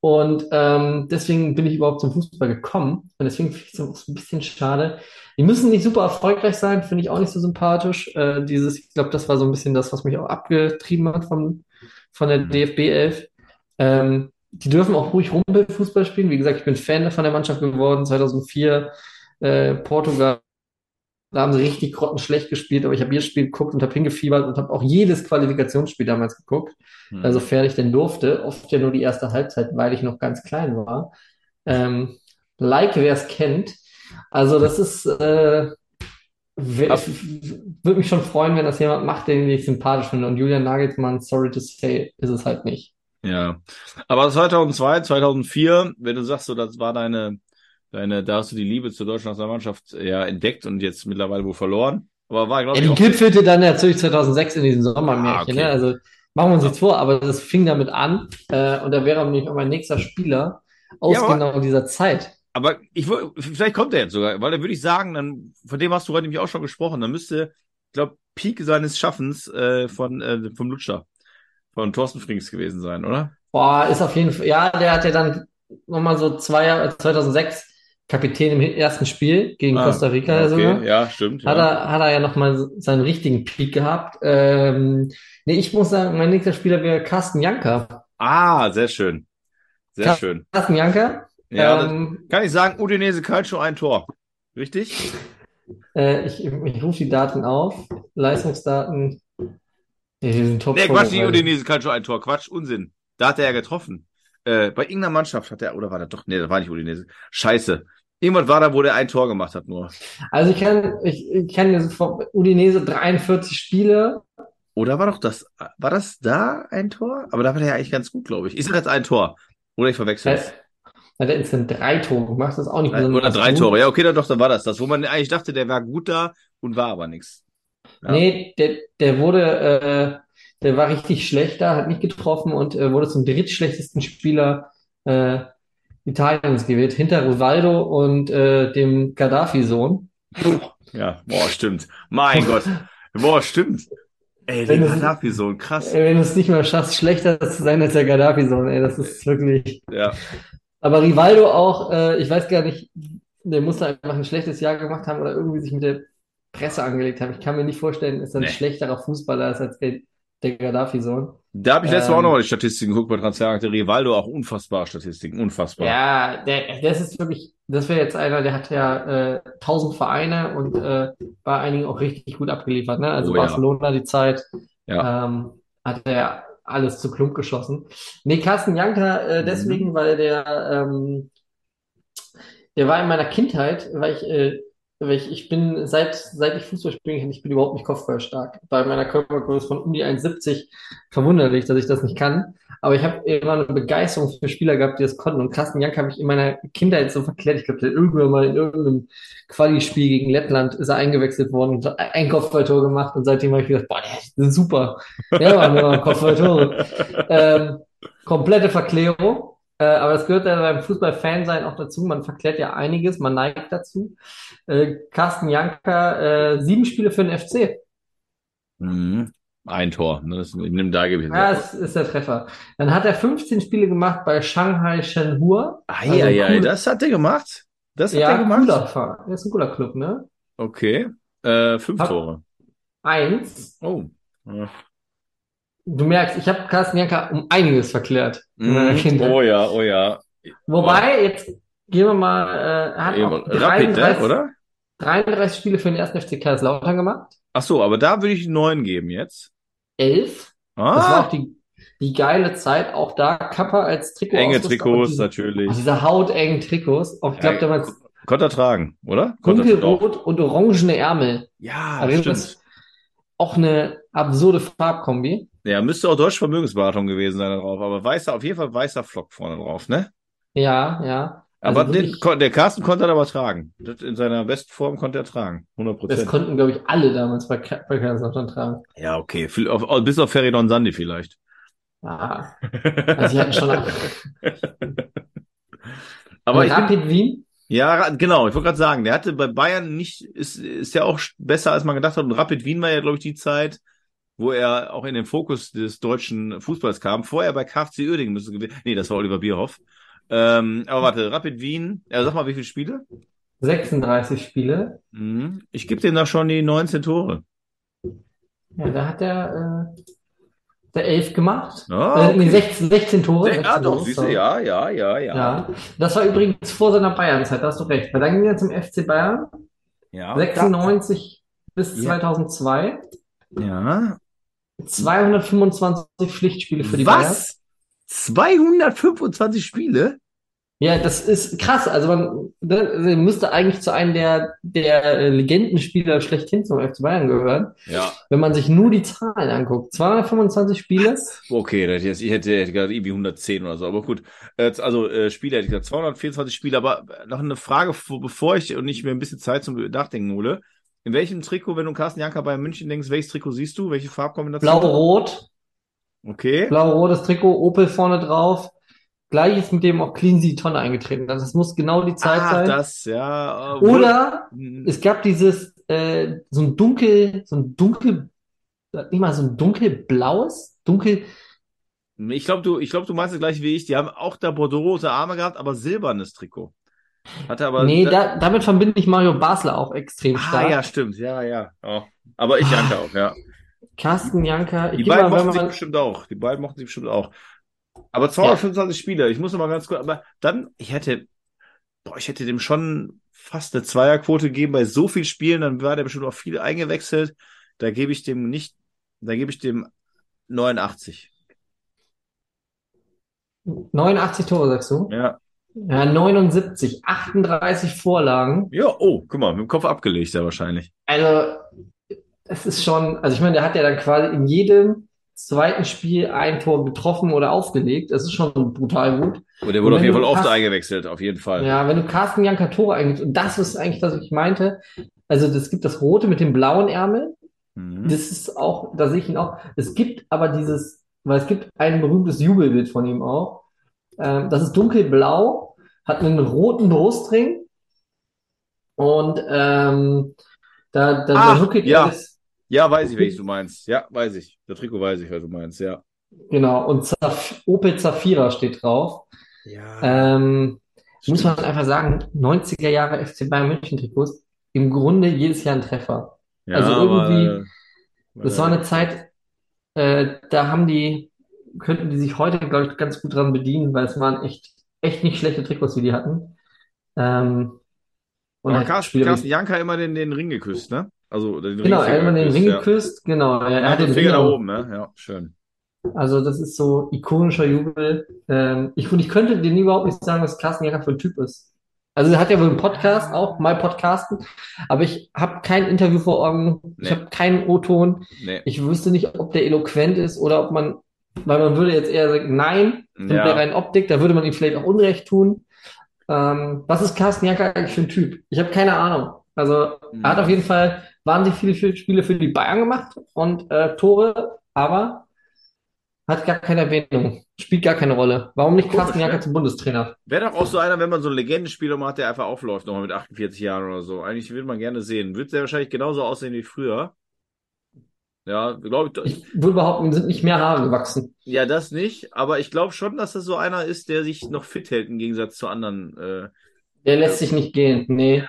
Und ähm, deswegen bin ich überhaupt zum Fußball gekommen. Und deswegen finde ich es auch so ein bisschen schade. Die müssen nicht super erfolgreich sein, finde ich auch nicht so sympathisch. Äh, dieses, ich glaube, das war so ein bisschen das, was mich auch abgetrieben hat von, von der DFB 11. Ähm, die dürfen auch ruhig Rumpelfußball spielen. Wie gesagt, ich bin Fan von der Mannschaft geworden. 2004 äh, Portugal. Da haben sie richtig grottenschlecht gespielt, aber ich habe jedes Spiel geguckt und habe hingefiebert und habe auch jedes Qualifikationsspiel damals geguckt, Hm. also sofern ich denn durfte. Oft ja nur die erste Halbzeit, weil ich noch ganz klein war. Ähm, like, wer es kennt. Also das ist, äh, würde mich schon freuen, wenn das jemand macht, den ich sympathisch finde. Und Julian Nagelsmann, sorry to say, ist es halt nicht. Ja. Aber 2002, 2004, wenn du sagst, so, das war deine, deine, da hast du die Liebe zur deutschen Nationalmannschaft ja entdeckt und jetzt mittlerweile wohl verloren. Aber war, glaube Ja, ich, die gipfelte dann natürlich 2006 in diesem Sommermärchen, Ah, okay. ne? Also machen wir uns nichts vor, aber das fing damit an äh, und da wäre nämlich auch mein nächster Spieler aus Ja, genau dieser Zeit. aber ich vielleicht kommt er jetzt sogar, weil dann würde ich sagen, dann, von dem hast du heute nämlich auch schon gesprochen, dann müsste, ich glaube, Peak seines Schaffens äh, von, äh, vom Lutscher, von Thorsten Frings gewesen sein, oder? Boah, ist auf jeden Fall, ja, der hat ja dann nochmal so zwei Jahre, 2006 Kapitän im ersten Spiel gegen Ah, Costa Rica okay, sogar. ja, stimmt. Hat Ja. er, hat er ja nochmal seinen richtigen Peak gehabt. Ähm, nee, ich muss sagen, mein nächster Spieler wäre Carsten Janka. Ah, sehr schön. Sehr Ka- schön. Carsten Janka. Ja, ähm, Kann ich sagen, Udinese Calcio ein Tor. Richtig? äh, ich, ich rufe die Daten auf. Leistungsdaten. Nee, die sind top Nee, Quatsch, nicht. Udinese Calcio ein Tor. Quatsch, Unsinn. Da hat er ja getroffen. Äh, bei irgendeiner Mannschaft hat er, oder war das doch? Nee, das war nicht Udinese. Scheiße. Irgendwas war da, wo der ein Tor gemacht hat nur. Also ich kann, ich, ich dir von Udinese 43 Spiele. Oder war doch das, war das da ein Tor? Aber da war der ja eigentlich ganz gut, glaube ich. Ich sag jetzt ein Tor. Oder ich verwechsel es. hat er insgesamt drei Tore gemacht. Das ist auch nicht Oder besonders drei gut. Tore. Ja, okay, dann doch, dann war das das, wo man eigentlich dachte, der war gut da und war aber nix. Ja. Nee, der, der wurde, äh, der war richtig schlecht da, hat nicht getroffen und äh, wurde zum drittschlechtesten Spieler äh, Italiens gewählt, hinter Rivaldo und äh, dem Gaddafi-Sohn. Ja, boah, stimmt. Mein Gott. Boah, stimmt. Ey, der Gaddafi-Sohn, krass. Ey, wenn du es nicht mehr schaffst, schlechter zu sein als der Gaddafi-Sohn, ey, das ist wirklich. Ja. Aber Rivaldo auch, äh, ich weiß gar nicht, der muss da einfach ein schlechtes Jahr gemacht haben oder irgendwie sich mit der Presse angelegt haben. Ich kann mir nicht vorstellen, dass er ein Nee. schlechterer Fußballer ist als der, der Gaddafi-Sohn. Da habe ich letztes Mal auch Ähm, nochmal die Statistiken geguckt bei Transfermarkt. Rivaldo auch unfassbare Statistiken, unfassbar. Ja, der, das ist wirklich, das wäre jetzt einer, der hat ja äh, 1000 Vereine und äh, bei einigen auch richtig gut abgeliefert. Ne? Also Oh ja. Barcelona die Zeit Ja. ähm, hat er alles zu Klump geschossen. Nee, Carsten Janka äh, Mhm. deswegen, weil der, ähm, der war in meiner Kindheit, weil ich, äh, ich, ich bin seit, seit ich Fußball spielen kann, ich bin überhaupt nicht kopfballstark. Bei meiner Körpergröße von um die 1,70 verwunderlich, dass ich das nicht kann. Aber ich habe immer eine Begeisterung für Spieler gehabt, die das konnten. Und Carsten Jank habe ich in meiner Kindheit so verklärt. Ich glaube, der irgendwann mal in irgendeinem Quali-Spiel gegen Lettland ist er eingewechselt worden und hat ein Kopfballtor gemacht. Und seitdem habe ich gedacht, boah, der ist super. Der war nur Kopfballtore. Ähm, komplette Verklärung. Äh, aber das gehört ja beim Fußballfan sein auch dazu. Man verklärt ja einiges, man neigt dazu. Äh, Carsten Janka, äh, sieben Spiele für den FC. Mhm. Ein Tor. Ne? Das, ich nehme da gebe ich jetzt Ja, das ist der Treffer. Dann hat er 15 Spiele gemacht bei Shanghai Shenhua. Also Eieiei, cool- das hat der gemacht? Das hat Ja, der gemacht? cooler. Das ist ein cooler Club, ne? Okay. Äh, fünf Hab- Tore. Eins. Oh. Ja. Du merkst, ich habe Carsten Janka um einiges verklärt. Kindheit. Oh ja, oh ja. Wobei, jetzt gehen wir mal, äh, hat Eben, auch Rapid, 33, ne? oder? 33 Spiele für den ersten FC Kaiserslautern gemacht. Ach so, aber da würde ich neun geben jetzt. Elf. Das war Ah, auch die, die geile Zeit. Auch da Kappa als Trikot enge Trikots natürlich. Diese hautengen Trikots. Auch, ich glaube, Ja, damals Konnte er tragen, oder? Er dunkelrot und orangene Ärmel. Ja, Also stimmt. das auch eine absurde Farbkombi. Ja, müsste auch Deutsche Vermögensberatung gewesen sein da drauf, aber weißer, auf jeden Fall weißer Flock vorne drauf, ne? Ja, ja. Aber Also den, wirklich, kon- der Carsten konnte er aber tragen. Das in seiner Bestform konnte er tragen. 100% das Prozent. konnten, glaube ich, alle damals bei, bei Kaiserslautern tragen. Ja, okay. Bis auf Feridon Sandi vielleicht. Ja, also sie hatten schon aber ich bin, Rapid Wien. ja, genau, ich wollte gerade sagen, der hatte bei Bayern nicht, ist, ist ja auch besser, als man gedacht hat. Und Rapid Wien war ja, glaube ich, die Zeit, wo er auch in den Fokus des deutschen Fußballs kam. Vorher bei KfC Uerdingen müsste gewesen. Nee, das war Oliver Bierhoff. Ähm, aber warte, Rapid Wien, ja, sag mal, wie viele Spiele? 36 Spiele. Mhm. Ich gebe dem da schon die 19 Tore. Ja, da hat er äh, der 11 gemacht. Äh, nee, okay. 16, 16 Tore. Ja, 16 doch, siehst du, ja, ja, ja, ja. Ja, das war übrigens vor seiner Bayern-Zeit, da hast du recht. Weil dann ging er zum FC Bayern, Ja, 96 bis Ja. 2002, Ja. 225 Pflichtspiele für die Bayern. Was? 225 Spiele? Ja, das ist krass. Also man ne, er müsste eigentlich zu einem der, der Legendenspieler schlechthin zum FC Bayern gehören, Ja. wenn man sich nur die Zahlen anguckt. 225 Spiele. Okay, da hätte ich jetzt- ich hätte, hätte gerade irgendwie 110 oder so, aber gut. Äh, Also äh, Spiele hätte ich gesagt, 224 Spiele, aber noch eine Frage, vor- bevor ich und ich mir ein bisschen Zeit zum Nachdenken hole. In welchem Trikot, wenn du Carsten Janka bei München denkst, welches Trikot siehst du? Welche Farbkombination? Blau-Rot. Okay. Blau-rotes Trikot, Opel vorne drauf. Gleiches mit dem auch Clean die Tonne eingetreten. Also das muss genau die Zeit Ah, sein. das, ja. äh, wohl- Oder Hm, es gab dieses, äh, so ein dunkel, so ein dunkel, nicht mal so ein dunkelblaues, dunkel, Ich glaube, du, ich glaube, du meinst das gleich wie ich. Die haben auch da bordeaux-rote Arme gehabt, aber silbernes Trikot. Hatte aber. Nee, da, damit verbinde ich Mario Basler auch extrem ah, stark. ja, stimmt. Ja, ja. Oh. Aber ich Janka auch, ja. Carsten Janka, ich Die beiden mal, mochten sich bestimmt auch. Die beiden mochten sich bestimmt auch. Aber 225 Spiele, ich muss noch mal ganz kurz, aber dann, ich hätte, boah, ich hätte dem schon fast eine Zweierquote gegeben bei so vielen Spielen, dann war der bestimmt auch viel eingewechselt. Da gebe ich dem nicht, da gebe ich dem 89. 89 Tore, sagst du? Ja. Ja, 79, 38 Vorlagen. Ja, oh, guck mal, mit dem Kopf abgelegt, ja wahrscheinlich. Also, es ist schon, also ich meine, der hat ja dann quasi in jedem zweiten Spiel ein Tor getroffen oder aufgelegt. Das ist schon brutal gut. Und der Und wurde auf wenn jeden Fall oft eingewechselt, auf jeden Fall. Ja, wenn du Carsten Janka Tore eigentlich, und das ist eigentlich das, was ich meinte. Also, es gibt das Rote mit dem blauen Ärmel. Mhm. Das ist auch, da sehe ich ihn auch. Es gibt aber dieses, weil es gibt ein berühmtes Jubelbild von ihm auch. Ähm, das ist dunkelblau, hat einen roten Brustring und ähm, da, da, Ach, da ruckelt ja. er das, Ja, weiß ich, welches du meinst. Ja, weiß ich. Der Trikot weiß ich, was du meinst, ja. genau, und Zaf Opel Zafira steht drauf. Ja. Ähm, muss man einfach sagen, 90er Jahre FC Bayern München Trikots, im Grunde jedes Jahr ein Treffer. ja, also irgendwie- aber, Das war eine Zeit, äh, da haben die, könnten die sich heute, glaube ich, ganz gut dran bedienen, weil es waren echt, echt nicht schlechte Trikots, die die hatten. Ähm, und Aber Carsten, Carsten Janka immer den, den Ring geküsst, ne? Also den genau, er hat immer den Ring ja. geküsst, genau, er, er Er hat den den Finger Ring nach oben, ne? Ja, schön. Also das ist so ikonischer Jubel. Ähm, ich, und ich könnte dir überhaupt nicht sagen, was Carsten Janka für ein Typ ist. Also er hat ja wohl einen Podcast, auch mal Podcasten, aber ich habe kein Interview vor Augen, ich Nee. habe keinen O-Ton. Nee. Ich wüsste nicht, ob der eloquent ist oder ob man, weil man würde jetzt eher sagen, nein, von Ja. der reinen Optik, da würde man ihm vielleicht auch Unrecht tun. Ähm, was ist Carsten Janka eigentlich für ein Typ? Ich habe keine Ahnung. Also er hat Ja. auf jeden Fall wahnsinnig viele, viele Spiele für die Bayern gemacht und äh, Tore, aber hat gar keine Erwähnung, spielt gar keine Rolle. Warum nicht Carsten Janka ne? zum Bundestrainer? Wäre doch auch so einer, wenn man so einen Legendenspieler mal hat, der einfach aufläuft, nochmal mit 48 Jahren oder so. Eigentlich würde man gerne sehen. Wird der wahrscheinlich genauso aussehen wie früher. Ja, glaube ich. Ich würde behaupten, sind nicht mehr Haare gewachsen. Ja, das nicht, aber ich glaube schon, dass das so einer ist, der sich noch fit hält im Gegensatz zu anderen. Äh, Der lässt sich nicht gehen. Nee.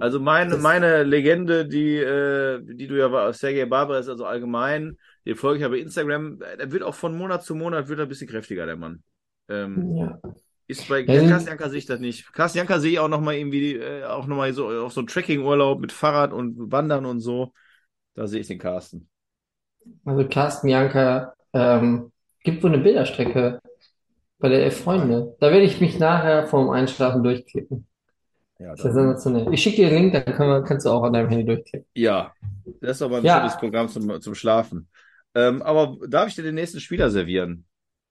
also meine, Das- meine Legende, die, äh, die du ja war, Sergei Barber ist also allgemein, den folge ich aber Instagram, der wird auch von Monat zu Monat wird er ein bisschen kräftiger, der Mann. Ähm, Ja. ist bei Ja, Carsten Janka sehe ich das nicht. Carsten Janka sehe ich auch nochmal irgendwie, äh, auch nochmal so auf so einen Trekkingurlaub mit Fahrrad und Wandern und so. Da sehe ich den Carsten. Also Carsten Janka ähm, gibt wohl eine Bilderstrecke bei der Elf Freunde. Da werde ich mich nachher vorm Einschlafen durchklicken. Ja, Das ist sensationell. Ich schicke dir den Link, dann können wir, kannst du auch an deinem Handy durchklicken. ja, das ist aber ein Ja. schönes Programm zum, zum Schlafen. Ähm, aber darf ich dir den nächsten Spieler servieren?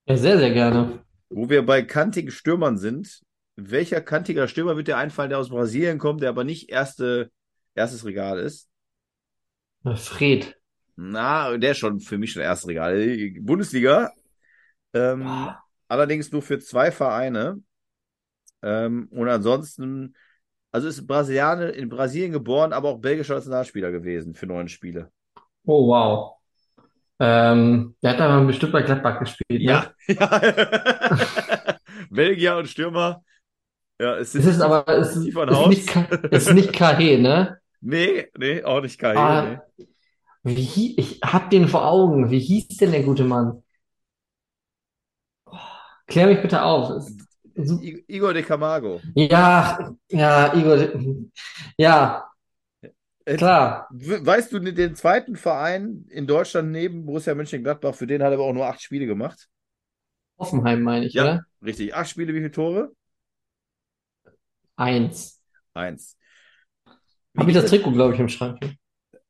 Ja, sehr, sehr gerne. Wo wir bei kantigen Stürmern sind, welcher kantiger Stürmer wird dir einfallen, der aus Brasilien kommt, der aber nicht erste, erstes Regal ist? Fred. Na, der ist schon für mich schon erstes Regal. Bundesliga. Ähm, Ah. allerdings nur für zwei Vereine. Ähm, und ansonsten, also ist Brasilianer in Brasilien geboren, aber auch belgischer Nationalspieler gewesen für neun Spiele. Oh, wow. Ähm, der hat aber bestimmt bei Gladbach gespielt, ne? Ja. Belgier und Stürmer. Ja, es Es ist aber, es ist, ist nicht, es ist nicht Kahe, ne? Nee, nee, auch nicht Kai. Ah, Wie, hie- ich hab den vor Augen. Wie hieß denn der gute Mann? Oh, Klär mich bitte auf. Nee. Igor de Camargo. Ja, ja, Igor, ja, Äh, klar. We- Weißt du den zweiten Verein in Deutschland neben Borussia Mönchengladbach, für den hat er aber auch nur acht Spiele gemacht? Hoffenheim meine ich, Ja. oder? Richtig. Acht Spiele, wie viele Tore? Eins. Eins. Habe ich das Trikot, glaube ich, im Schrank.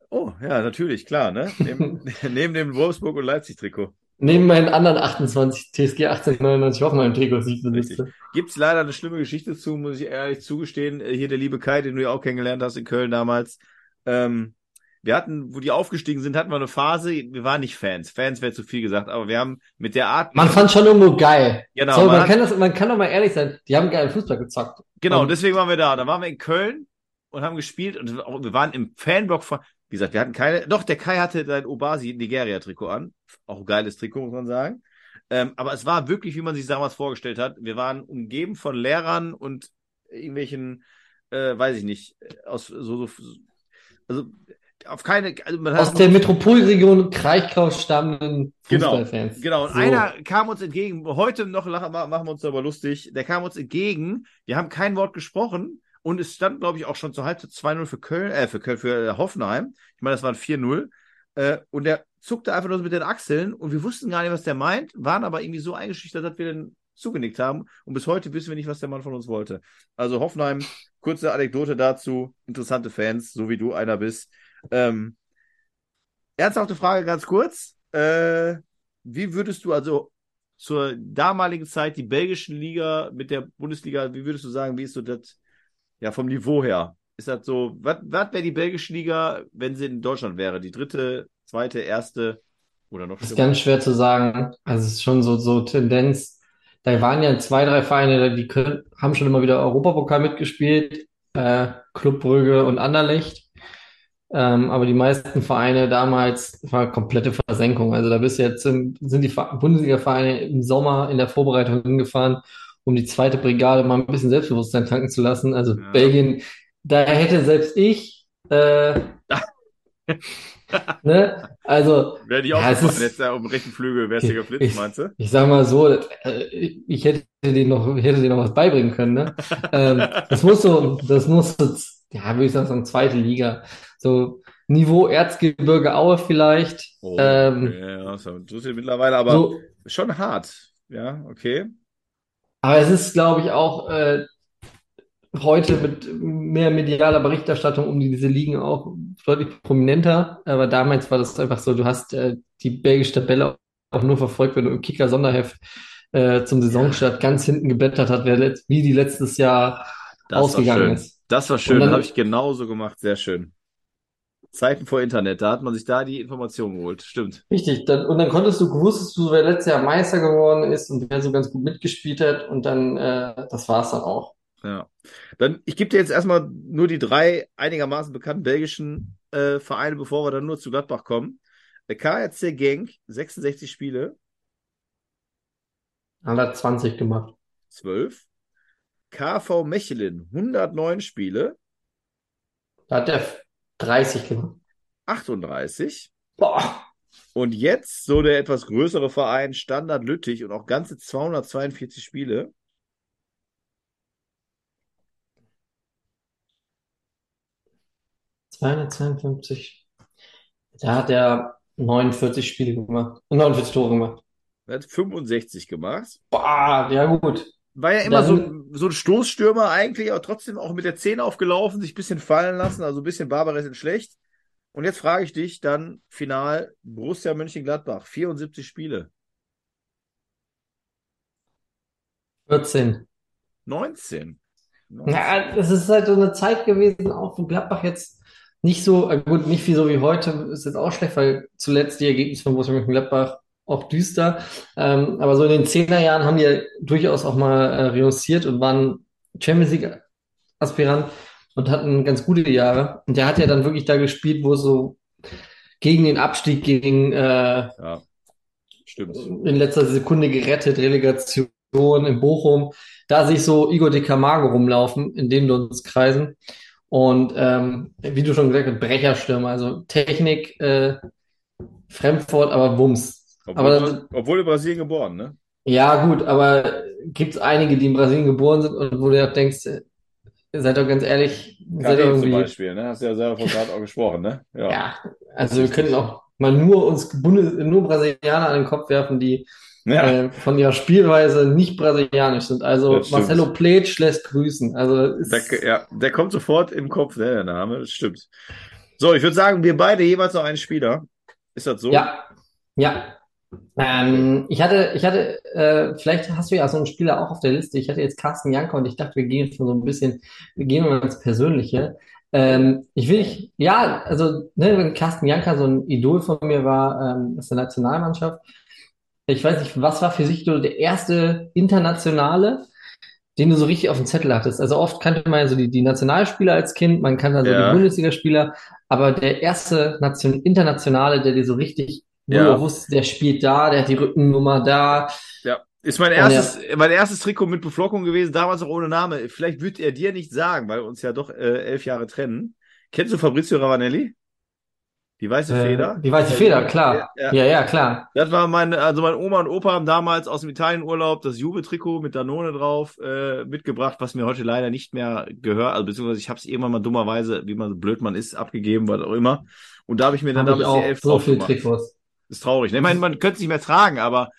Oh, ja, natürlich, klar, ne? Neben, neben dem Wolfsburg- und Leipzig-Trikot. Neben meinen anderen 28 TSG 1899 Hoffenheim-Trikots, besitze. Gibt's leider eine schlimme Geschichte zu, muss ich ehrlich zugestehen. Äh, Hier der liebe Kai, den du ja auch kennengelernt hast in Köln damals. Ähm, wir hatten, wo die aufgestiegen sind, hatten wir eine Phase, wir waren nicht Fans. Fans wäre zu viel gesagt, aber wir haben mit der Art. Man fand schon irgendwo geil. Genau, so, man man kann das, man kann doch mal ehrlich sein, die haben geilen Fußball gezockt. Genau, Und- deswegen waren wir da. Da waren wir in Köln und haben gespielt und wir waren im Fanblock von, wie gesagt, wir hatten keine, doch, der Kai hatte sein Obasi Nigeria-Trikot an. Auch geiles Trikot, muss man sagen. Ähm, aber es war wirklich, wie man sich damals vorgestellt hat. Wir waren umgeben von Lehrern und irgendwelchen, äh, weiß ich nicht, aus so, so also auf keine. Also man Aus der Metropolregion Kraichgau stammenden Genau, Fußballfans. genau. Und So. einer kam uns entgegen, heute noch machen wir uns darüber lustig, der kam uns entgegen, wir haben kein Wort gesprochen und es stand, glaube ich, auch schon zur Halbzeit 2-0 für Köln, äh, für Köln, für Hoffenheim. Ich meine, das waren 4-0. Äh, und der zuckte einfach nur so mit den Achseln und wir wussten gar nicht, was der meint, waren aber irgendwie so eingeschüchtert, dass wir dann zugenickt haben und bis heute wissen wir nicht, was der Mann von uns wollte. Also Hoffenheim, kurze Anekdote dazu, interessante Fans, so wie du einer bist. Ähm, ernsthafte Frage ganz kurz. Äh, wie würdest du also zur damaligen Zeit die belgische Liga mit der Bundesliga, wie würdest du sagen, wie ist so das, ja, vom Niveau her? Ist das so, was wäre die belgische Liga, wenn sie in Deutschland wäre? Die dritte, zweite, erste oder noch Das ist ganz schwer zu sagen. Also es ist schon so, so Tendenz. Da waren ja zwei, drei Vereine, die können, haben schon immer wieder Europapokal mitgespielt, äh, Club Brügge und Anderlecht. Ähm, aber die meisten Vereine damals war komplette Versenkung. Also da bist jetzt im, sind die Ver- Bundesliga-Vereine im Sommer in der Vorbereitung hingefahren, um die zweite Brigade mal ein bisschen Selbstbewusstsein tanken zu lassen. Also Ja. Belgien, da hätte selbst ich, äh, ne, also Wäre die Ja, es aufgefallen, ist- jetzt ja um rechten Flügel wärst du geflitzt, ich- meinst du? Ich sag mal so, äh, ich hätte denen noch, ich hätte denen noch was beibringen können, ne? Ähm, das muss so, das muss so, ja, würde ich sagen, zweite Liga. So Niveau Erzgebirge Aue vielleicht. Oh, Ähm, ja, ist es mittlerweile, aber so, schon hart. Ja, okay. Aber es ist, glaube ich, auch äh, heute mit mehr medialer Berichterstattung um diese Ligen auch deutlich prominenter. Aber damals war das einfach so, du hast äh, die belgische Tabelle auch nur verfolgt, wenn du im Kicker-Sonderheft äh, zum Saisonstart ganz hinten geblättert hat, wer wie die letztes Jahr Das ausgegangen ist. Das war schön, dann- habe ich genauso gemacht, sehr schön. Zeiten vor Internet, da hat man sich da die Informationen geholt. Stimmt. Richtig, dann, und dann konntest du, wusstest du, wer letztes Jahr Meister geworden ist und wer so ganz gut mitgespielt hat und dann, äh, das war's dann auch. Ja. Dann, ich gebe dir jetzt erstmal nur die drei einigermaßen bekannten belgischen äh, Vereine, bevor wir dann nur zu Gladbach kommen. Der KRC Genk, 66 Spiele, Hat er 20 gemacht. 12. KV Mechelen, 109 Spiele, Da hat er 30 gemacht. 38. Boah. Und jetzt so der etwas größere Verein Standard Lüttich und auch ganze 242 Spiele. zweihundertzweiundfünfzig. Da hat er 49 Spiele gemacht. 49 Tore gemacht. Er hat 65 gemacht. Boah, ja gut. War ja immer Dann- so, so ein Stoßstürmer eigentlich, aber trotzdem auch mit der Zähne aufgelaufen, sich ein bisschen fallen lassen, also ein bisschen Barbares in schlecht. Und jetzt frage ich dich dann final Borussia Mönchengladbach, 74 Spiele. 14. 19. 19. Ja, es ist halt so eine Zeit gewesen, auch wo Gladbach jetzt nicht so, äh, gut, nicht wie so wie heute, ist jetzt auch schlecht, weil zuletzt die Ergebnisse von Borussia Mönchengladbach auch düster. Ähm, aber so in den Zehnerjahren haben die ja durchaus auch mal äh, reüssiert und waren Champions League Aspirant und hatten ganz gute Jahre. Und der hat ja dann wirklich da gespielt, wo es so gegen den Abstieg ging, äh, Ja, stimmt. in letzter Sekunde gerettet, Relegation in Bochum, da sich so Igor de Camargo rumlaufen, in den Dunstkreisen. Und ähm, wie du schon gesagt hast, Brecherstürmer, also Technik, äh, Fremdwort, aber Wumms. Obwohl, Aber obwohl in Brasilien geboren, ne? ja, gut, aber gibt es einige, die in Brasilien geboren sind und wo du ja denkst, äh, seid doch ganz ehrlich, seid doch zum. Beispiel, ne? Hast du ja selber von gerade auch gesprochen, ne? Ja. Ja, also wir können auch mal nur uns Bundes nur Brasilianer an den Kopf werfen, die Ja. äh, von ihrer Spielweise nicht brasilianisch sind. Also. Marcelo Pletsch lässt grüßen. Also Der, ja, der kommt sofort im Kopf, ne, der Name, das stimmt. So, ich würde sagen, wir beide jeweils noch einen Spieler. Ist das so? ja, ja. Ähm, ich hatte, ich hatte, äh, vielleicht hast du ja so einen Spieler auch auf der Liste. Ich hatte jetzt Carsten Janker und ich dachte, wir gehen schon so ein bisschen, wir gehen mal ins Persönliche. Ähm, ich will, ich, ja, also, ne, wenn Carsten Janker so ein Idol von mir war, ähm, aus der Nationalmannschaft. Ich weiß nicht, was war für sich so der erste internationale, den du so richtig auf dem Zettel hattest? Also oft kannte man ja so die, die Nationalspieler als Kind, man kannte also Ja. die Bundesligaspieler, aber der erste Nation, internationale, der dir so richtig wo Ja. du wusstest, der spielt da, der hat die Rückennummer da. Ja. Ist mein erstes, mein erstes Trikot mit Beflockung gewesen, damals auch ohne Name. Vielleicht wird er dir nicht sagen, weil wir uns ja doch äh, elf Jahre trennen. Kennst du Fabrizio Ravanelli? Die weiße Feder? Äh, die weiße Feder, klar. Ja. Ja, ja, klar. Das war meine, also meine Oma und Opa haben damals aus dem Italienurlaub das Juve-Trikot mit Danone drauf äh, mitgebracht, was mir heute leider nicht mehr gehört. Also beziehungsweise ich habe es irgendwann mal dummerweise, wie man so blöd man ist, abgegeben, was auch immer. Und da habe ich mir dann ich damals die auch elf so viele. Trikots. Ist traurig. ne? Ich meine, man könnte es nicht mehr tragen, aber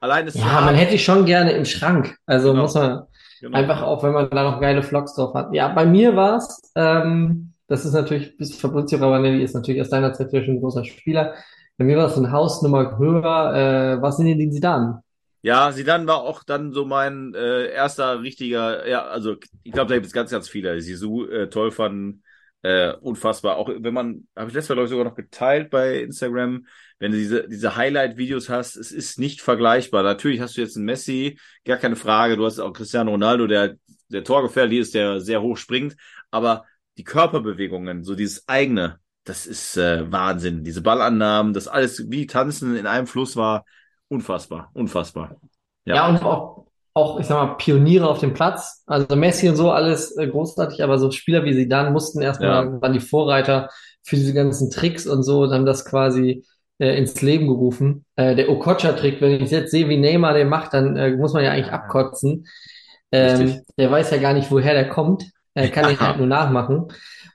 allein ist Ja, man hätte die schon gerne im Schrank. Also Genau. muss man genau. einfach auch, wenn man da noch geile Vlogs drauf hat. Ja, bei mir war's, ähm, das ist natürlich, bis Fabrizio Ravanelli ist natürlich aus deiner Zeit schon ein großer Spieler. Bei mir war es eine Hausnummer höher. Äh, was sind denn die Zidane? Ja, Zidane war auch dann so mein äh, erster richtiger, ja, also ich glaube, da gibt es ganz, ganz viele. die Sisu äh, toll fanden, äh, unfassbar. Auch wenn man, habe ich letztes Mal glaube ich sogar noch geteilt bei Instagram, wenn du diese, diese Highlight-Videos hast, es ist nicht vergleichbar. Natürlich hast du jetzt einen Messi, gar keine Frage. Du hast auch Cristiano Ronaldo, der der torgefährlich ist, der sehr hoch springt, aber die Körperbewegungen, so dieses eigene, das ist äh, Wahnsinn. Diese Ballannahmen, das alles wie Tanzen in einem Fluss war unfassbar, unfassbar. Ja. Ja, und auch, auch, ich sag mal, Pioniere auf dem Platz. Also Messi und so alles äh, großartig, aber so Spieler wie Zidane mussten erstmal, Ja. waren die Vorreiter für diese ganzen Tricks und so und haben das quasi äh, ins Leben gerufen. Äh, der Okocha-Trick, wenn ich jetzt sehe, wie Neymar den macht, dann äh, muss man ja eigentlich abkotzen. Ähm, Richtig. der weiß ja gar nicht, woher der kommt. Er kann ihn halt nur nachmachen.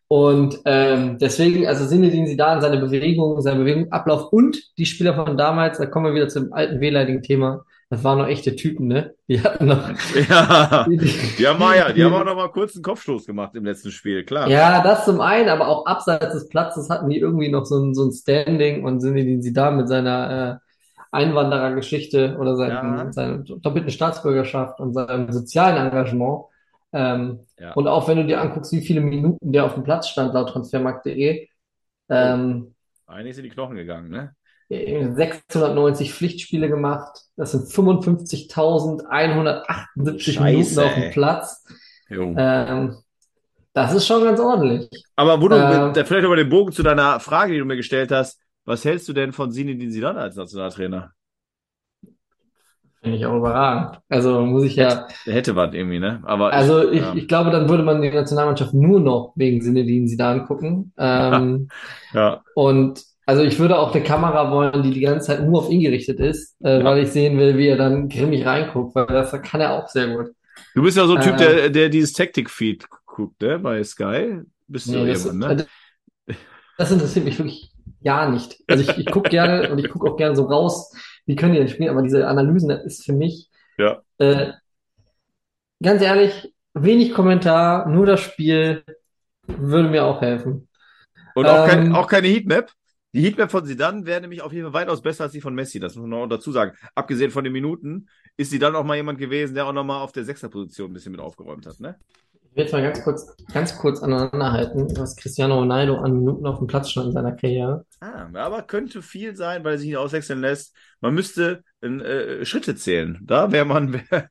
Und ähm, deswegen, also Zinedine Zidane, seine Bewegung, sein Bewegungsablauf und die Spieler von damals, da kommen wir wieder zum alten wehleidigen Thema. Das waren noch echte Typen, ne? Die hatten noch. Ja, Die, die haben, ja, die haben auch noch mal kurz einen Kopfstoß gemacht im letzten Spiel, klar. ja, das zum einen, aber auch abseits des Platzes hatten die irgendwie noch so ein, so ein Standing und Zinedine Zidane mit seiner äh, Einwanderergeschichte oder seinem, Ja. seiner doppelten Staatsbürgerschaft und seinem sozialen Engagement. Ähm, Ja. Und auch wenn du dir anguckst, wie viele Minuten der auf dem Platz stand laut transfermarkt.de, ähm, Eigentlich sind die Knochen gegangen, ne? 690 Pflichtspiele gemacht. Das sind 55.178 Scheiße, Minuten auf dem. Platz. Ähm, das ist schon ganz ordentlich. Aber wo du, Ähm. da vielleicht über den Bogen zu deiner Frage, die du mir gestellt hast, was hältst du denn von Zinedine Zidane als Nationaltrainer? Finde ich auch überragend. Also muss ich ja, Der hätte was irgendwie, ne? Aber also ich, ja. ich glaube, dann würde man die Nationalmannschaft nur noch wegen Zinedine Zidane gucken. Ähm, ja, und also ich würde auch eine Kamera wollen, die die ganze Zeit nur auf ihn gerichtet ist, äh, Ja. weil ich sehen will, wie er dann grimmig reinguckt, weil das kann er auch sehr gut. du bist ja so ein Typ, Ähm. der, der dieses Tactic-Feed guckt, ne? Bei Sky. Bist du Nee, das, jemand, ne? das interessiert mich wirklich gar nicht. Also ich, ich gucke gerne und ich gucke auch gerne so raus, wie können die denn spielen, aber diese Analysen, das ist für mich, Ja. äh, ganz ehrlich, wenig Kommentar, nur das Spiel würde mir auch helfen. Und auch, kein, Ähm. auch keine Heatmap. Die Heatmap von Zidane wäre nämlich auf jeden Fall weitaus besser als die von Messi. Das muss man auch dazu sagen. Abgesehen von den Minuten ist Zidane auch mal jemand gewesen, der auch noch mal auf der Sechserposition ein bisschen mit aufgeräumt hat, ne? Ich will jetzt mal ganz kurz, ganz kurz aneinanderhalten, was Cristiano Ronaldo an Minuten auf dem Platz stand in seiner Karriere. Ah, aber könnte viel sein, weil er sich nicht auswechseln lässt. Man müsste äh, Schritte zählen. Da wäre man wär,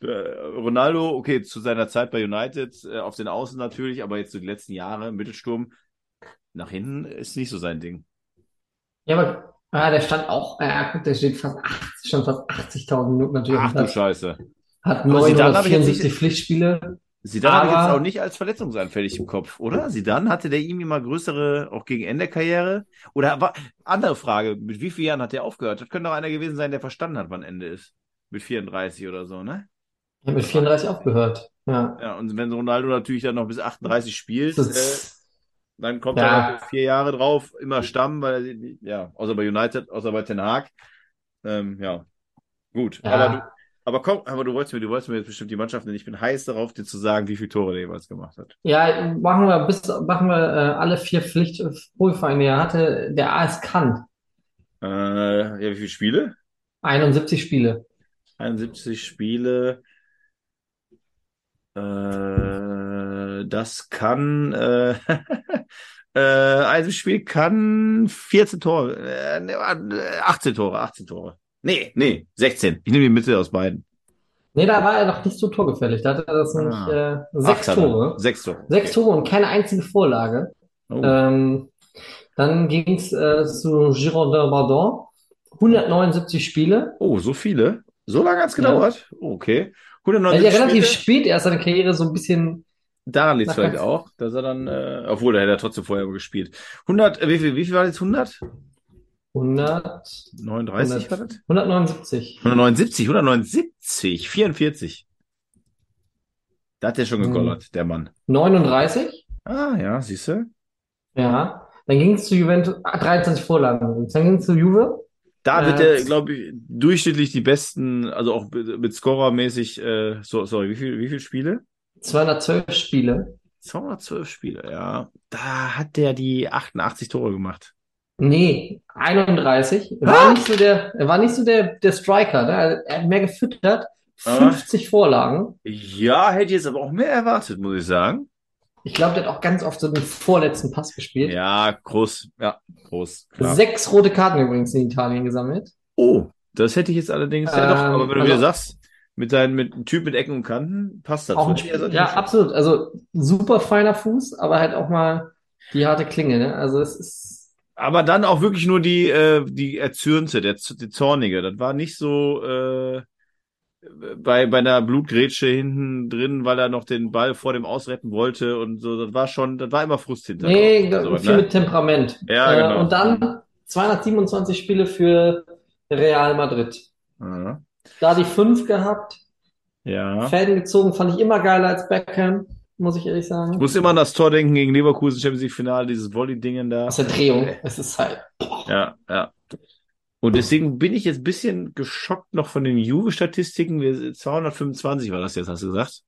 äh, Ronaldo, okay, zu seiner Zeit bei United, äh, auf den Außen natürlich, aber jetzt so die letzten Jahre Mittelsturm, nach hinten ist nicht so sein Ding. Ja, aber ah, der stand auch, äh, guck, der steht fast 80, stand fast 80.000 Minuten natürlich Ach du. Scheiße. Hat Aber Zidane habe ich jetzt 974 nicht- Pflichtspiele. Zidane habe ich jetzt auch nicht als verletzungsanfällig im Kopf, oder? Zidane hatte der irgendwie mal größere, auch gegen Ende der Karriere? Oder war, andere Frage, mit wie vielen Jahren hat der aufgehört? Das könnte doch einer gewesen sein, der verstanden hat, wann Ende ist. Mit 34 oder so, ne? Habe mit 34 aufgehört. Ja. Ja, und wenn Ronaldo natürlich dann noch bis 38 spielt, äh, dann kommt Ja. er vier Jahre drauf, immer Stamm, weil, er- ja, außer bei United, außer bei Ten Hag. Ähm, ja, gut. Ja. Aber, du, aber komm, aber du wolltest mir, du wolltest mir jetzt bestimmt die Mannschaft nennen. Ich bin heiß darauf, dir zu sagen, wie viele Tore der jeweils gemacht hat. ja, machen wir bis, machen wir äh, alle vier Pflichtprofivereine. Er hatte der AS Cannes Äh, ja, wie viele Spiele? 71 Spiele. 71 Spiele. Äh, das kann, äh, äh, ein Spiel kann 14 Tore, äh, ne, äh, 18 Tore, 18 Tore. Nee, nee, 16. Ich nehme die Mitte aus beiden. Nee, da war er noch nicht so torgefährlich. Da hatte er das nämlich Ah. äh, sechs hat er. Tore. Sechs Tore. Sechs Tore und keine einzige Vorlage. Oh. Ähm, Dann ging es äh, zu Girondin Bordeaux. 179 Spiele. Oh, so viele? So lange hat's Ja. gedauert? Okay. Er hat 190 ja relativ Spiele? spät erst seine Karriere so ein bisschen. Daran liegt Nach vielleicht auch, dass er dann, äh, obwohl, er hat ja trotzdem vorher gespielt. 100, äh, wie viel, wie viel war jetzt? 100? 100, 39 war das? 179. 179, 179, 44. Da hat der schon Hm. gegollert, der Mann. 39. Ah, ja, siehst du? Ja. Dann ging es zu Juventus. Ah, 23 Vorlagen. Dann ging es zu Juve. Da wird Äh, er, glaube ich, durchschnittlich die besten, also auch mit mit Scorermäßig, äh, so, sorry, wie viel, wie viel Spiele? 212 Spiele. 212 Spiele, ja. Da hat der die 88 Tore gemacht. Nee, 31. Er Ah! war nicht so der, er war nicht so der, der Striker, ne? Er hat mehr gefüttert. Ah. 50 Vorlagen. Ja, hätte ich jetzt aber auch mehr erwartet, muss ich sagen. Ich glaube, der hat auch ganz oft so den vorletzten Pass gespielt. Ja, groß, ja, groß, klar. Sechs rote Karten übrigens in Italien gesammelt. Oh, das hätte ich jetzt allerdings, ja doch, Ähm, aber wenn du also- wieder sagst, mit deinem, mit einem Typ mit Ecken und Kanten, passt das. Auch also ja, nicht- absolut. Also super feiner Fuß, aber halt auch mal die harte Klinge, ne? Also es ist, Aber dann auch wirklich nur die, äh, die Erzürnte, der, die Zornige. Das war nicht so äh, bei, bei einer Blutgrätsche hinten drin, weil er noch den Ball vor dem ausretten wollte und so. Das war schon, das war immer Frust hinter. nee, so, viel ne? mit Temperament. Ja, Äh, genau. und dann 227 Spiele für Real Madrid. Ja. Da die fünf gehabt, ja. Fäden gezogen, fand ich immer geiler als Beckham, muss ich ehrlich Ich sagen. muss immer an das Tor denken gegen Leverkusen Champions League Finale, dieses Volley-Dingen da. Aus der Drehung. Es ist halt. Ja, ja. Und deswegen bin ich jetzt ein bisschen geschockt noch von den Juve-Statistiken. Wir- 225 war das jetzt, hast du gesagt?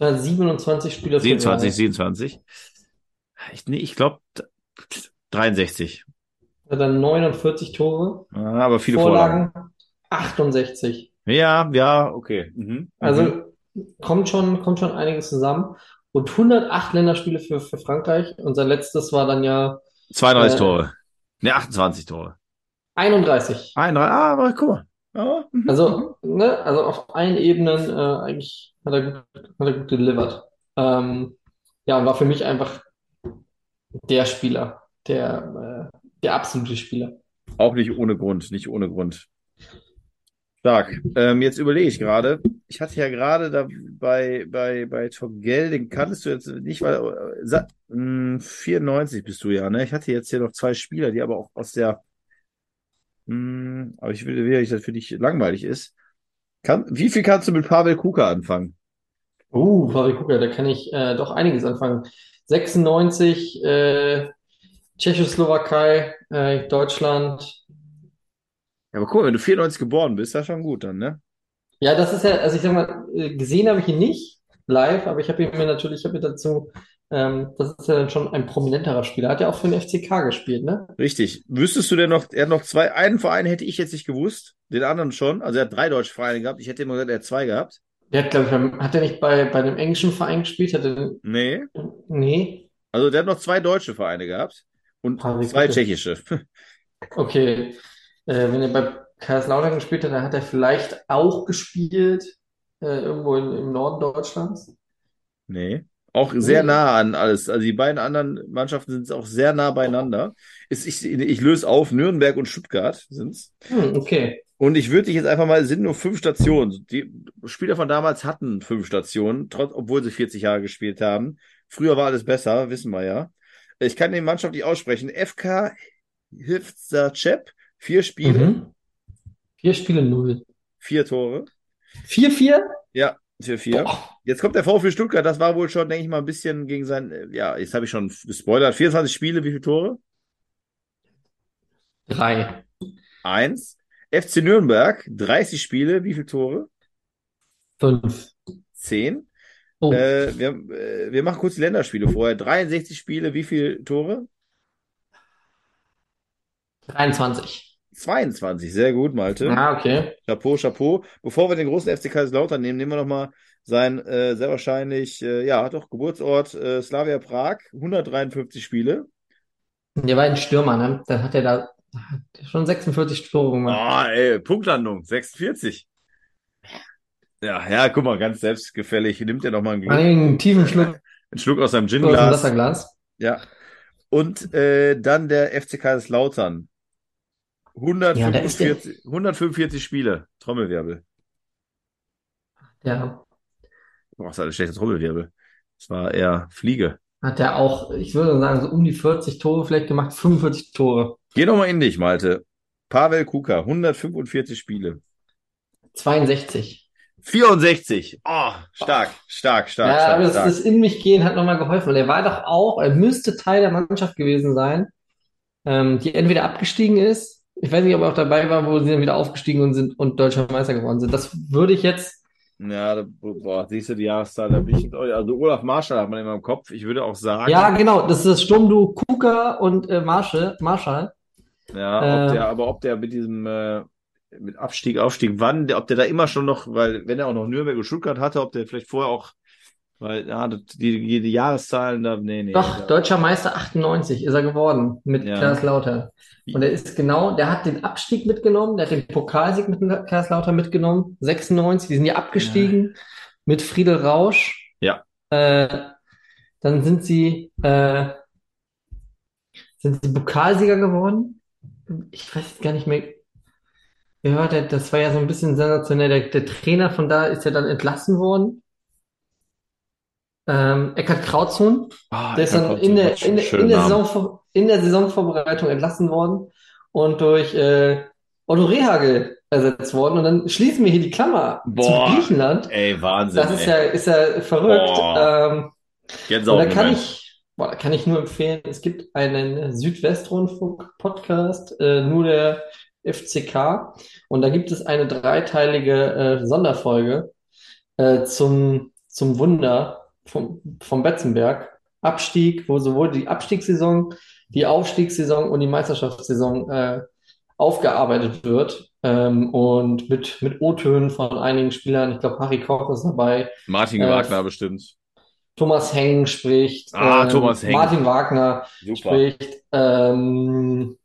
27 Spiele für 27, Real. 27. Ich, nee, ich glaube 63. Hat dann 49 Tore, Ah, aber viele Vorlagen. Vorlagen 68. Ja, ja, okay. Mhm. Mhm. Also kommt schon, kommt schon einiges zusammen. Und 108 Länderspiele für, für Frankreich. Unser letztes war dann ja 32 äh, Tore. Ne, 28 Tore. 31. 31, ah, aber guck mal. Ja, mhm. Also, ne, also auf allen Ebenen äh, eigentlich hat er gut, hat er gut delivered. Ähm, ja, und war für mich einfach der Spieler, der, äh, der absolute Spieler. Auch nicht ohne Grund, nicht ohne Grund. Stark. Ähm, jetzt überlege ich gerade. Ich hatte ja gerade da bei, bei, bei Togel, den kanntest du jetzt nicht, weil äh, sa- mh, 94 bist du ja, ne? Ich hatte jetzt hier noch zwei Spieler, die aber auch aus der, mh, aber ich will, dass das für dich langweilig ist. Kann, wie viel kannst du mit Pavel Kuka anfangen? Uh, Pavel Kuka, da kann ich äh, doch einiges anfangen. 96, äh, Tschechoslowakei, äh, Deutschland. Ja, aber guck mal, wenn du 94 geboren bist, das ist schon gut dann, ne? Ja, das ist ja, also ich sag mal, äh, gesehen habe ich ihn nicht live, aber ich habe ihn mir natürlich, ich habe mir dazu, ähm, das ist ja dann schon ein prominenterer Spieler. Hat ja auch für den FCK gespielt, ne? Richtig. Wüsstest du denn noch, er hat noch zwei, einen Verein hätte ich jetzt nicht gewusst, den anderen schon. Also er hat drei deutsche Vereine gehabt. Ich hätte immer gesagt, er hat zwei gehabt. Der hat, glaube ich, hat er nicht bei, bei einem englischen Verein gespielt? Hat er, Nee. nee? Also der hat noch zwei deutsche Vereine gehabt und Pavel zwei tschechische. Okay. Äh, wenn er bei Kaiserslautern gespielt hat, dann hat er vielleicht auch gespielt, äh, irgendwo in, im Norden Deutschlands. Nee. Auch sehr nah an alles. Also die beiden anderen Mannschaften sind auch sehr nah beieinander. Ist, ich, ich löse auf, Nürnberg und Stuttgart sind's. Hm, okay. Und ich würde dich jetzt einfach mal, es sind nur fünf Stationen. Die Spieler von damals hatten fünf Stationen, trotz, obwohl sie 40 Jahre gespielt haben. Früher war alles besser, wissen wir ja. Ich kann die Mannschaft nicht aussprechen. FK Hivzacep, vier Spiele, Mhm. Vier Spiele, null. vier Tore. 4-4? Ja, vier, vier. Jetzt kommt der VfB Stuttgart, das war wohl schon, denke ich mal, ein bisschen gegen sein, äh, ja, jetzt habe ich schon gespoilert. 24 Spiele, wie viele Tore? Drei. Eins. FC Nürnberg, 30 Spiele, wie viele Tore? Fünf. Zehn. Oh, Äh, wir, äh, wir machen kurz die Länderspiele vorher. 63 Spiele, wie viele Tore? 23. 22, sehr gut, Malte. Ah, okay. Chapeau, Chapeau. Bevor wir den großen FC Kaiserslautern nehmen, nehmen wir noch mal sein äh, sehr wahrscheinlich, äh, ja, doch, Geburtsort äh, Slavia Prag, 153 Spiele. Der war ein Stürmer, ne? Dann hat er da schon 46 Tore gemacht. Ah, ey, Punktlandung, 46. Ja, ja, guck mal, ganz selbstgefällig. Nimmt er noch mal einen, Einen tiefen Schluck einen Schluck aus seinem Ginglas. Wasserglas. Ja. Und äh, dann der FC Kaiserslautern. Ja, da ist der- 145, 145 Spiele. Trommelwirbel. Ja, Boah, das ist ein schlechter Trommelwirbel. Das war eher Fliege. hat er auch, ich würde sagen, so um die 40 Tore vielleicht gemacht, 45 Tore. Geh noch mal in dich, Malte. Pavel Kuka, 145 Spiele. 62. 64. Oh, stark, stark, stark, Ja, stark, aber das, stark. das In mich gehen hat nochmal geholfen. Und er war doch auch, er müsste Teil der Mannschaft gewesen sein, ähm, die entweder abgestiegen ist. Ich weiß nicht, ob er auch dabei war, wo sie dann wieder aufgestiegen und sind und deutscher Meister geworden sind. Das würde ich jetzt, Ja, da, boah, siehst du die Jahreszahl, da bin ich also Olaf Marschall hat man immer im Kopf. Ich würde auch sagen, ja, genau, das ist das Sturmduo Kuka und äh, Marschall, Marschall. ja, ob Äh, der, aber ob der mit diesem, äh, mit Abstieg, Aufstieg, wann, der, ob der da immer schon noch, weil, wenn er auch noch Nürnberg und Stuttgart hatte, ob der vielleicht vorher auch, weil, ja, die, die, Jahreszahlen da, nee, nee. Doch, da, deutscher Meister 98 ist er geworden mit Ja. Kaiserslautern. Und er ist genau, der hat den Abstieg mitgenommen, der hat den Pokalsieg mit Kaiserslautern mitgenommen, 96, die sind ja abgestiegen mit Friedel Rausch. Ja. Äh, dann sind sie, äh, sind sie Pokalsieger geworden. Ich weiß jetzt gar nicht mehr. War der? Das war ja so ein bisschen sensationell. Der, der Trainer von da ist ja dann entlassen worden. Ähm, Eckhard Krautzun. Ah, Der ist dann in der, in der, in der. Saisonvor in der Saisonvorbereitung entlassen worden und durch äh, Otto Rehagel ersetzt worden. Und dann schließen wir hier die Klammer Boah. zu Griechenland. Ey, Wahnsinn, Das ist ey. ja, ist ja verrückt. Boah. Ähm, und da kann ich, boah, da kann ich nur empfehlen, es gibt einen Südwestrundfunk-Podcast, äh, nur der FCK. Und da gibt es eine dreiteilige äh, Sonderfolge äh, zum, zum Wunder vom, vom Betzenberg. Abstieg, wo sowohl die Abstiegssaison, die Aufstiegssaison und die Meisterschaftssaison äh, aufgearbeitet wird. Ähm, und mit, mit O-Tönen von einigen Spielern. Ich glaube, Harry Koch ist dabei. Martin Äh, Wagner bestimmt. Thomas Heng spricht. Ah, ähm, Thomas Heng. Martin Wagner Super. spricht. Ähm,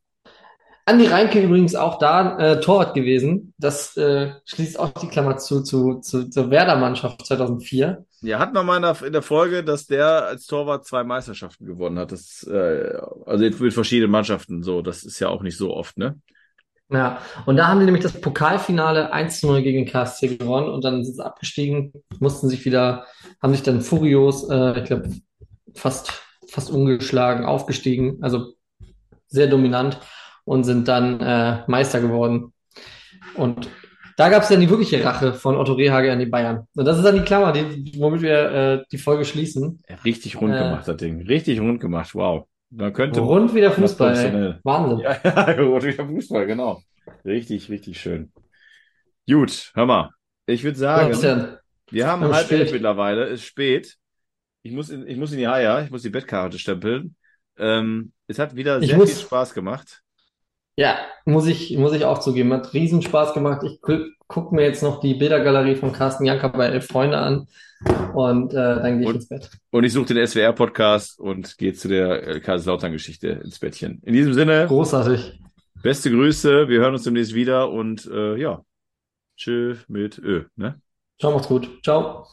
Andi Reinke übrigens auch da äh, Torwart gewesen. Das äh, schließt auch die Klammer zu, zu, zu zur Werder-Mannschaft 2004. Ja, hatten wir mal in der, in der Folge, dass der als Torwart zwei Meisterschaften gewonnen hat. Das, äh, also jetzt mit verschiedenen Mannschaften so. Das ist ja auch nicht so oft, ne? Ja, und da haben die nämlich das Pokalfinale 1 zu 0 gegen KSC gewonnen und dann sind sie abgestiegen, mussten sich wieder, haben sich dann furios, äh, ich glaube, fast, fast ungeschlagen aufgestiegen, also sehr dominant und sind dann äh, Meister geworden. Und da gab es dann die wirkliche Rache von Otto Rehhagel an die Bayern. Und das ist dann die Klammer, die, womit wir äh, die Folge schließen. Richtig rund Äh. gemacht, das Ding. Richtig rund gemacht. Wow. Man könnte. Rund wie der Fußball. Wahnsinn. Ja, ja, rund wie der Fußball, genau. Richtig, richtig schön. Gut, hör mal. Ich würde sagen, Sebastian, wir haben Oh, halb spät. elf mittlerweile, ist spät. Ich muss in, ich muss in die Haia, ich muss die Bettkarte stempeln. Ähm, es hat wieder Ich sehr muss- viel Spaß gemacht. Ja, muss ich, muss ich auch zugeben. Hat riesen Spaß gemacht. Ich gu guck mir jetzt noch die Bildergalerie von Carsten Janker bei Elf Freunde an und äh, dann gehe ich Und- ins Bett. Und ich suche den SWR-Podcast und gehe zu der äh, Kaiserslautern-Geschichte ins Bettchen. In diesem Sinne, Großartig. beste Grüße, wir hören uns demnächst wieder und äh, ja, tschö mit Ö, ne? Ciao, macht's gut. Ciao.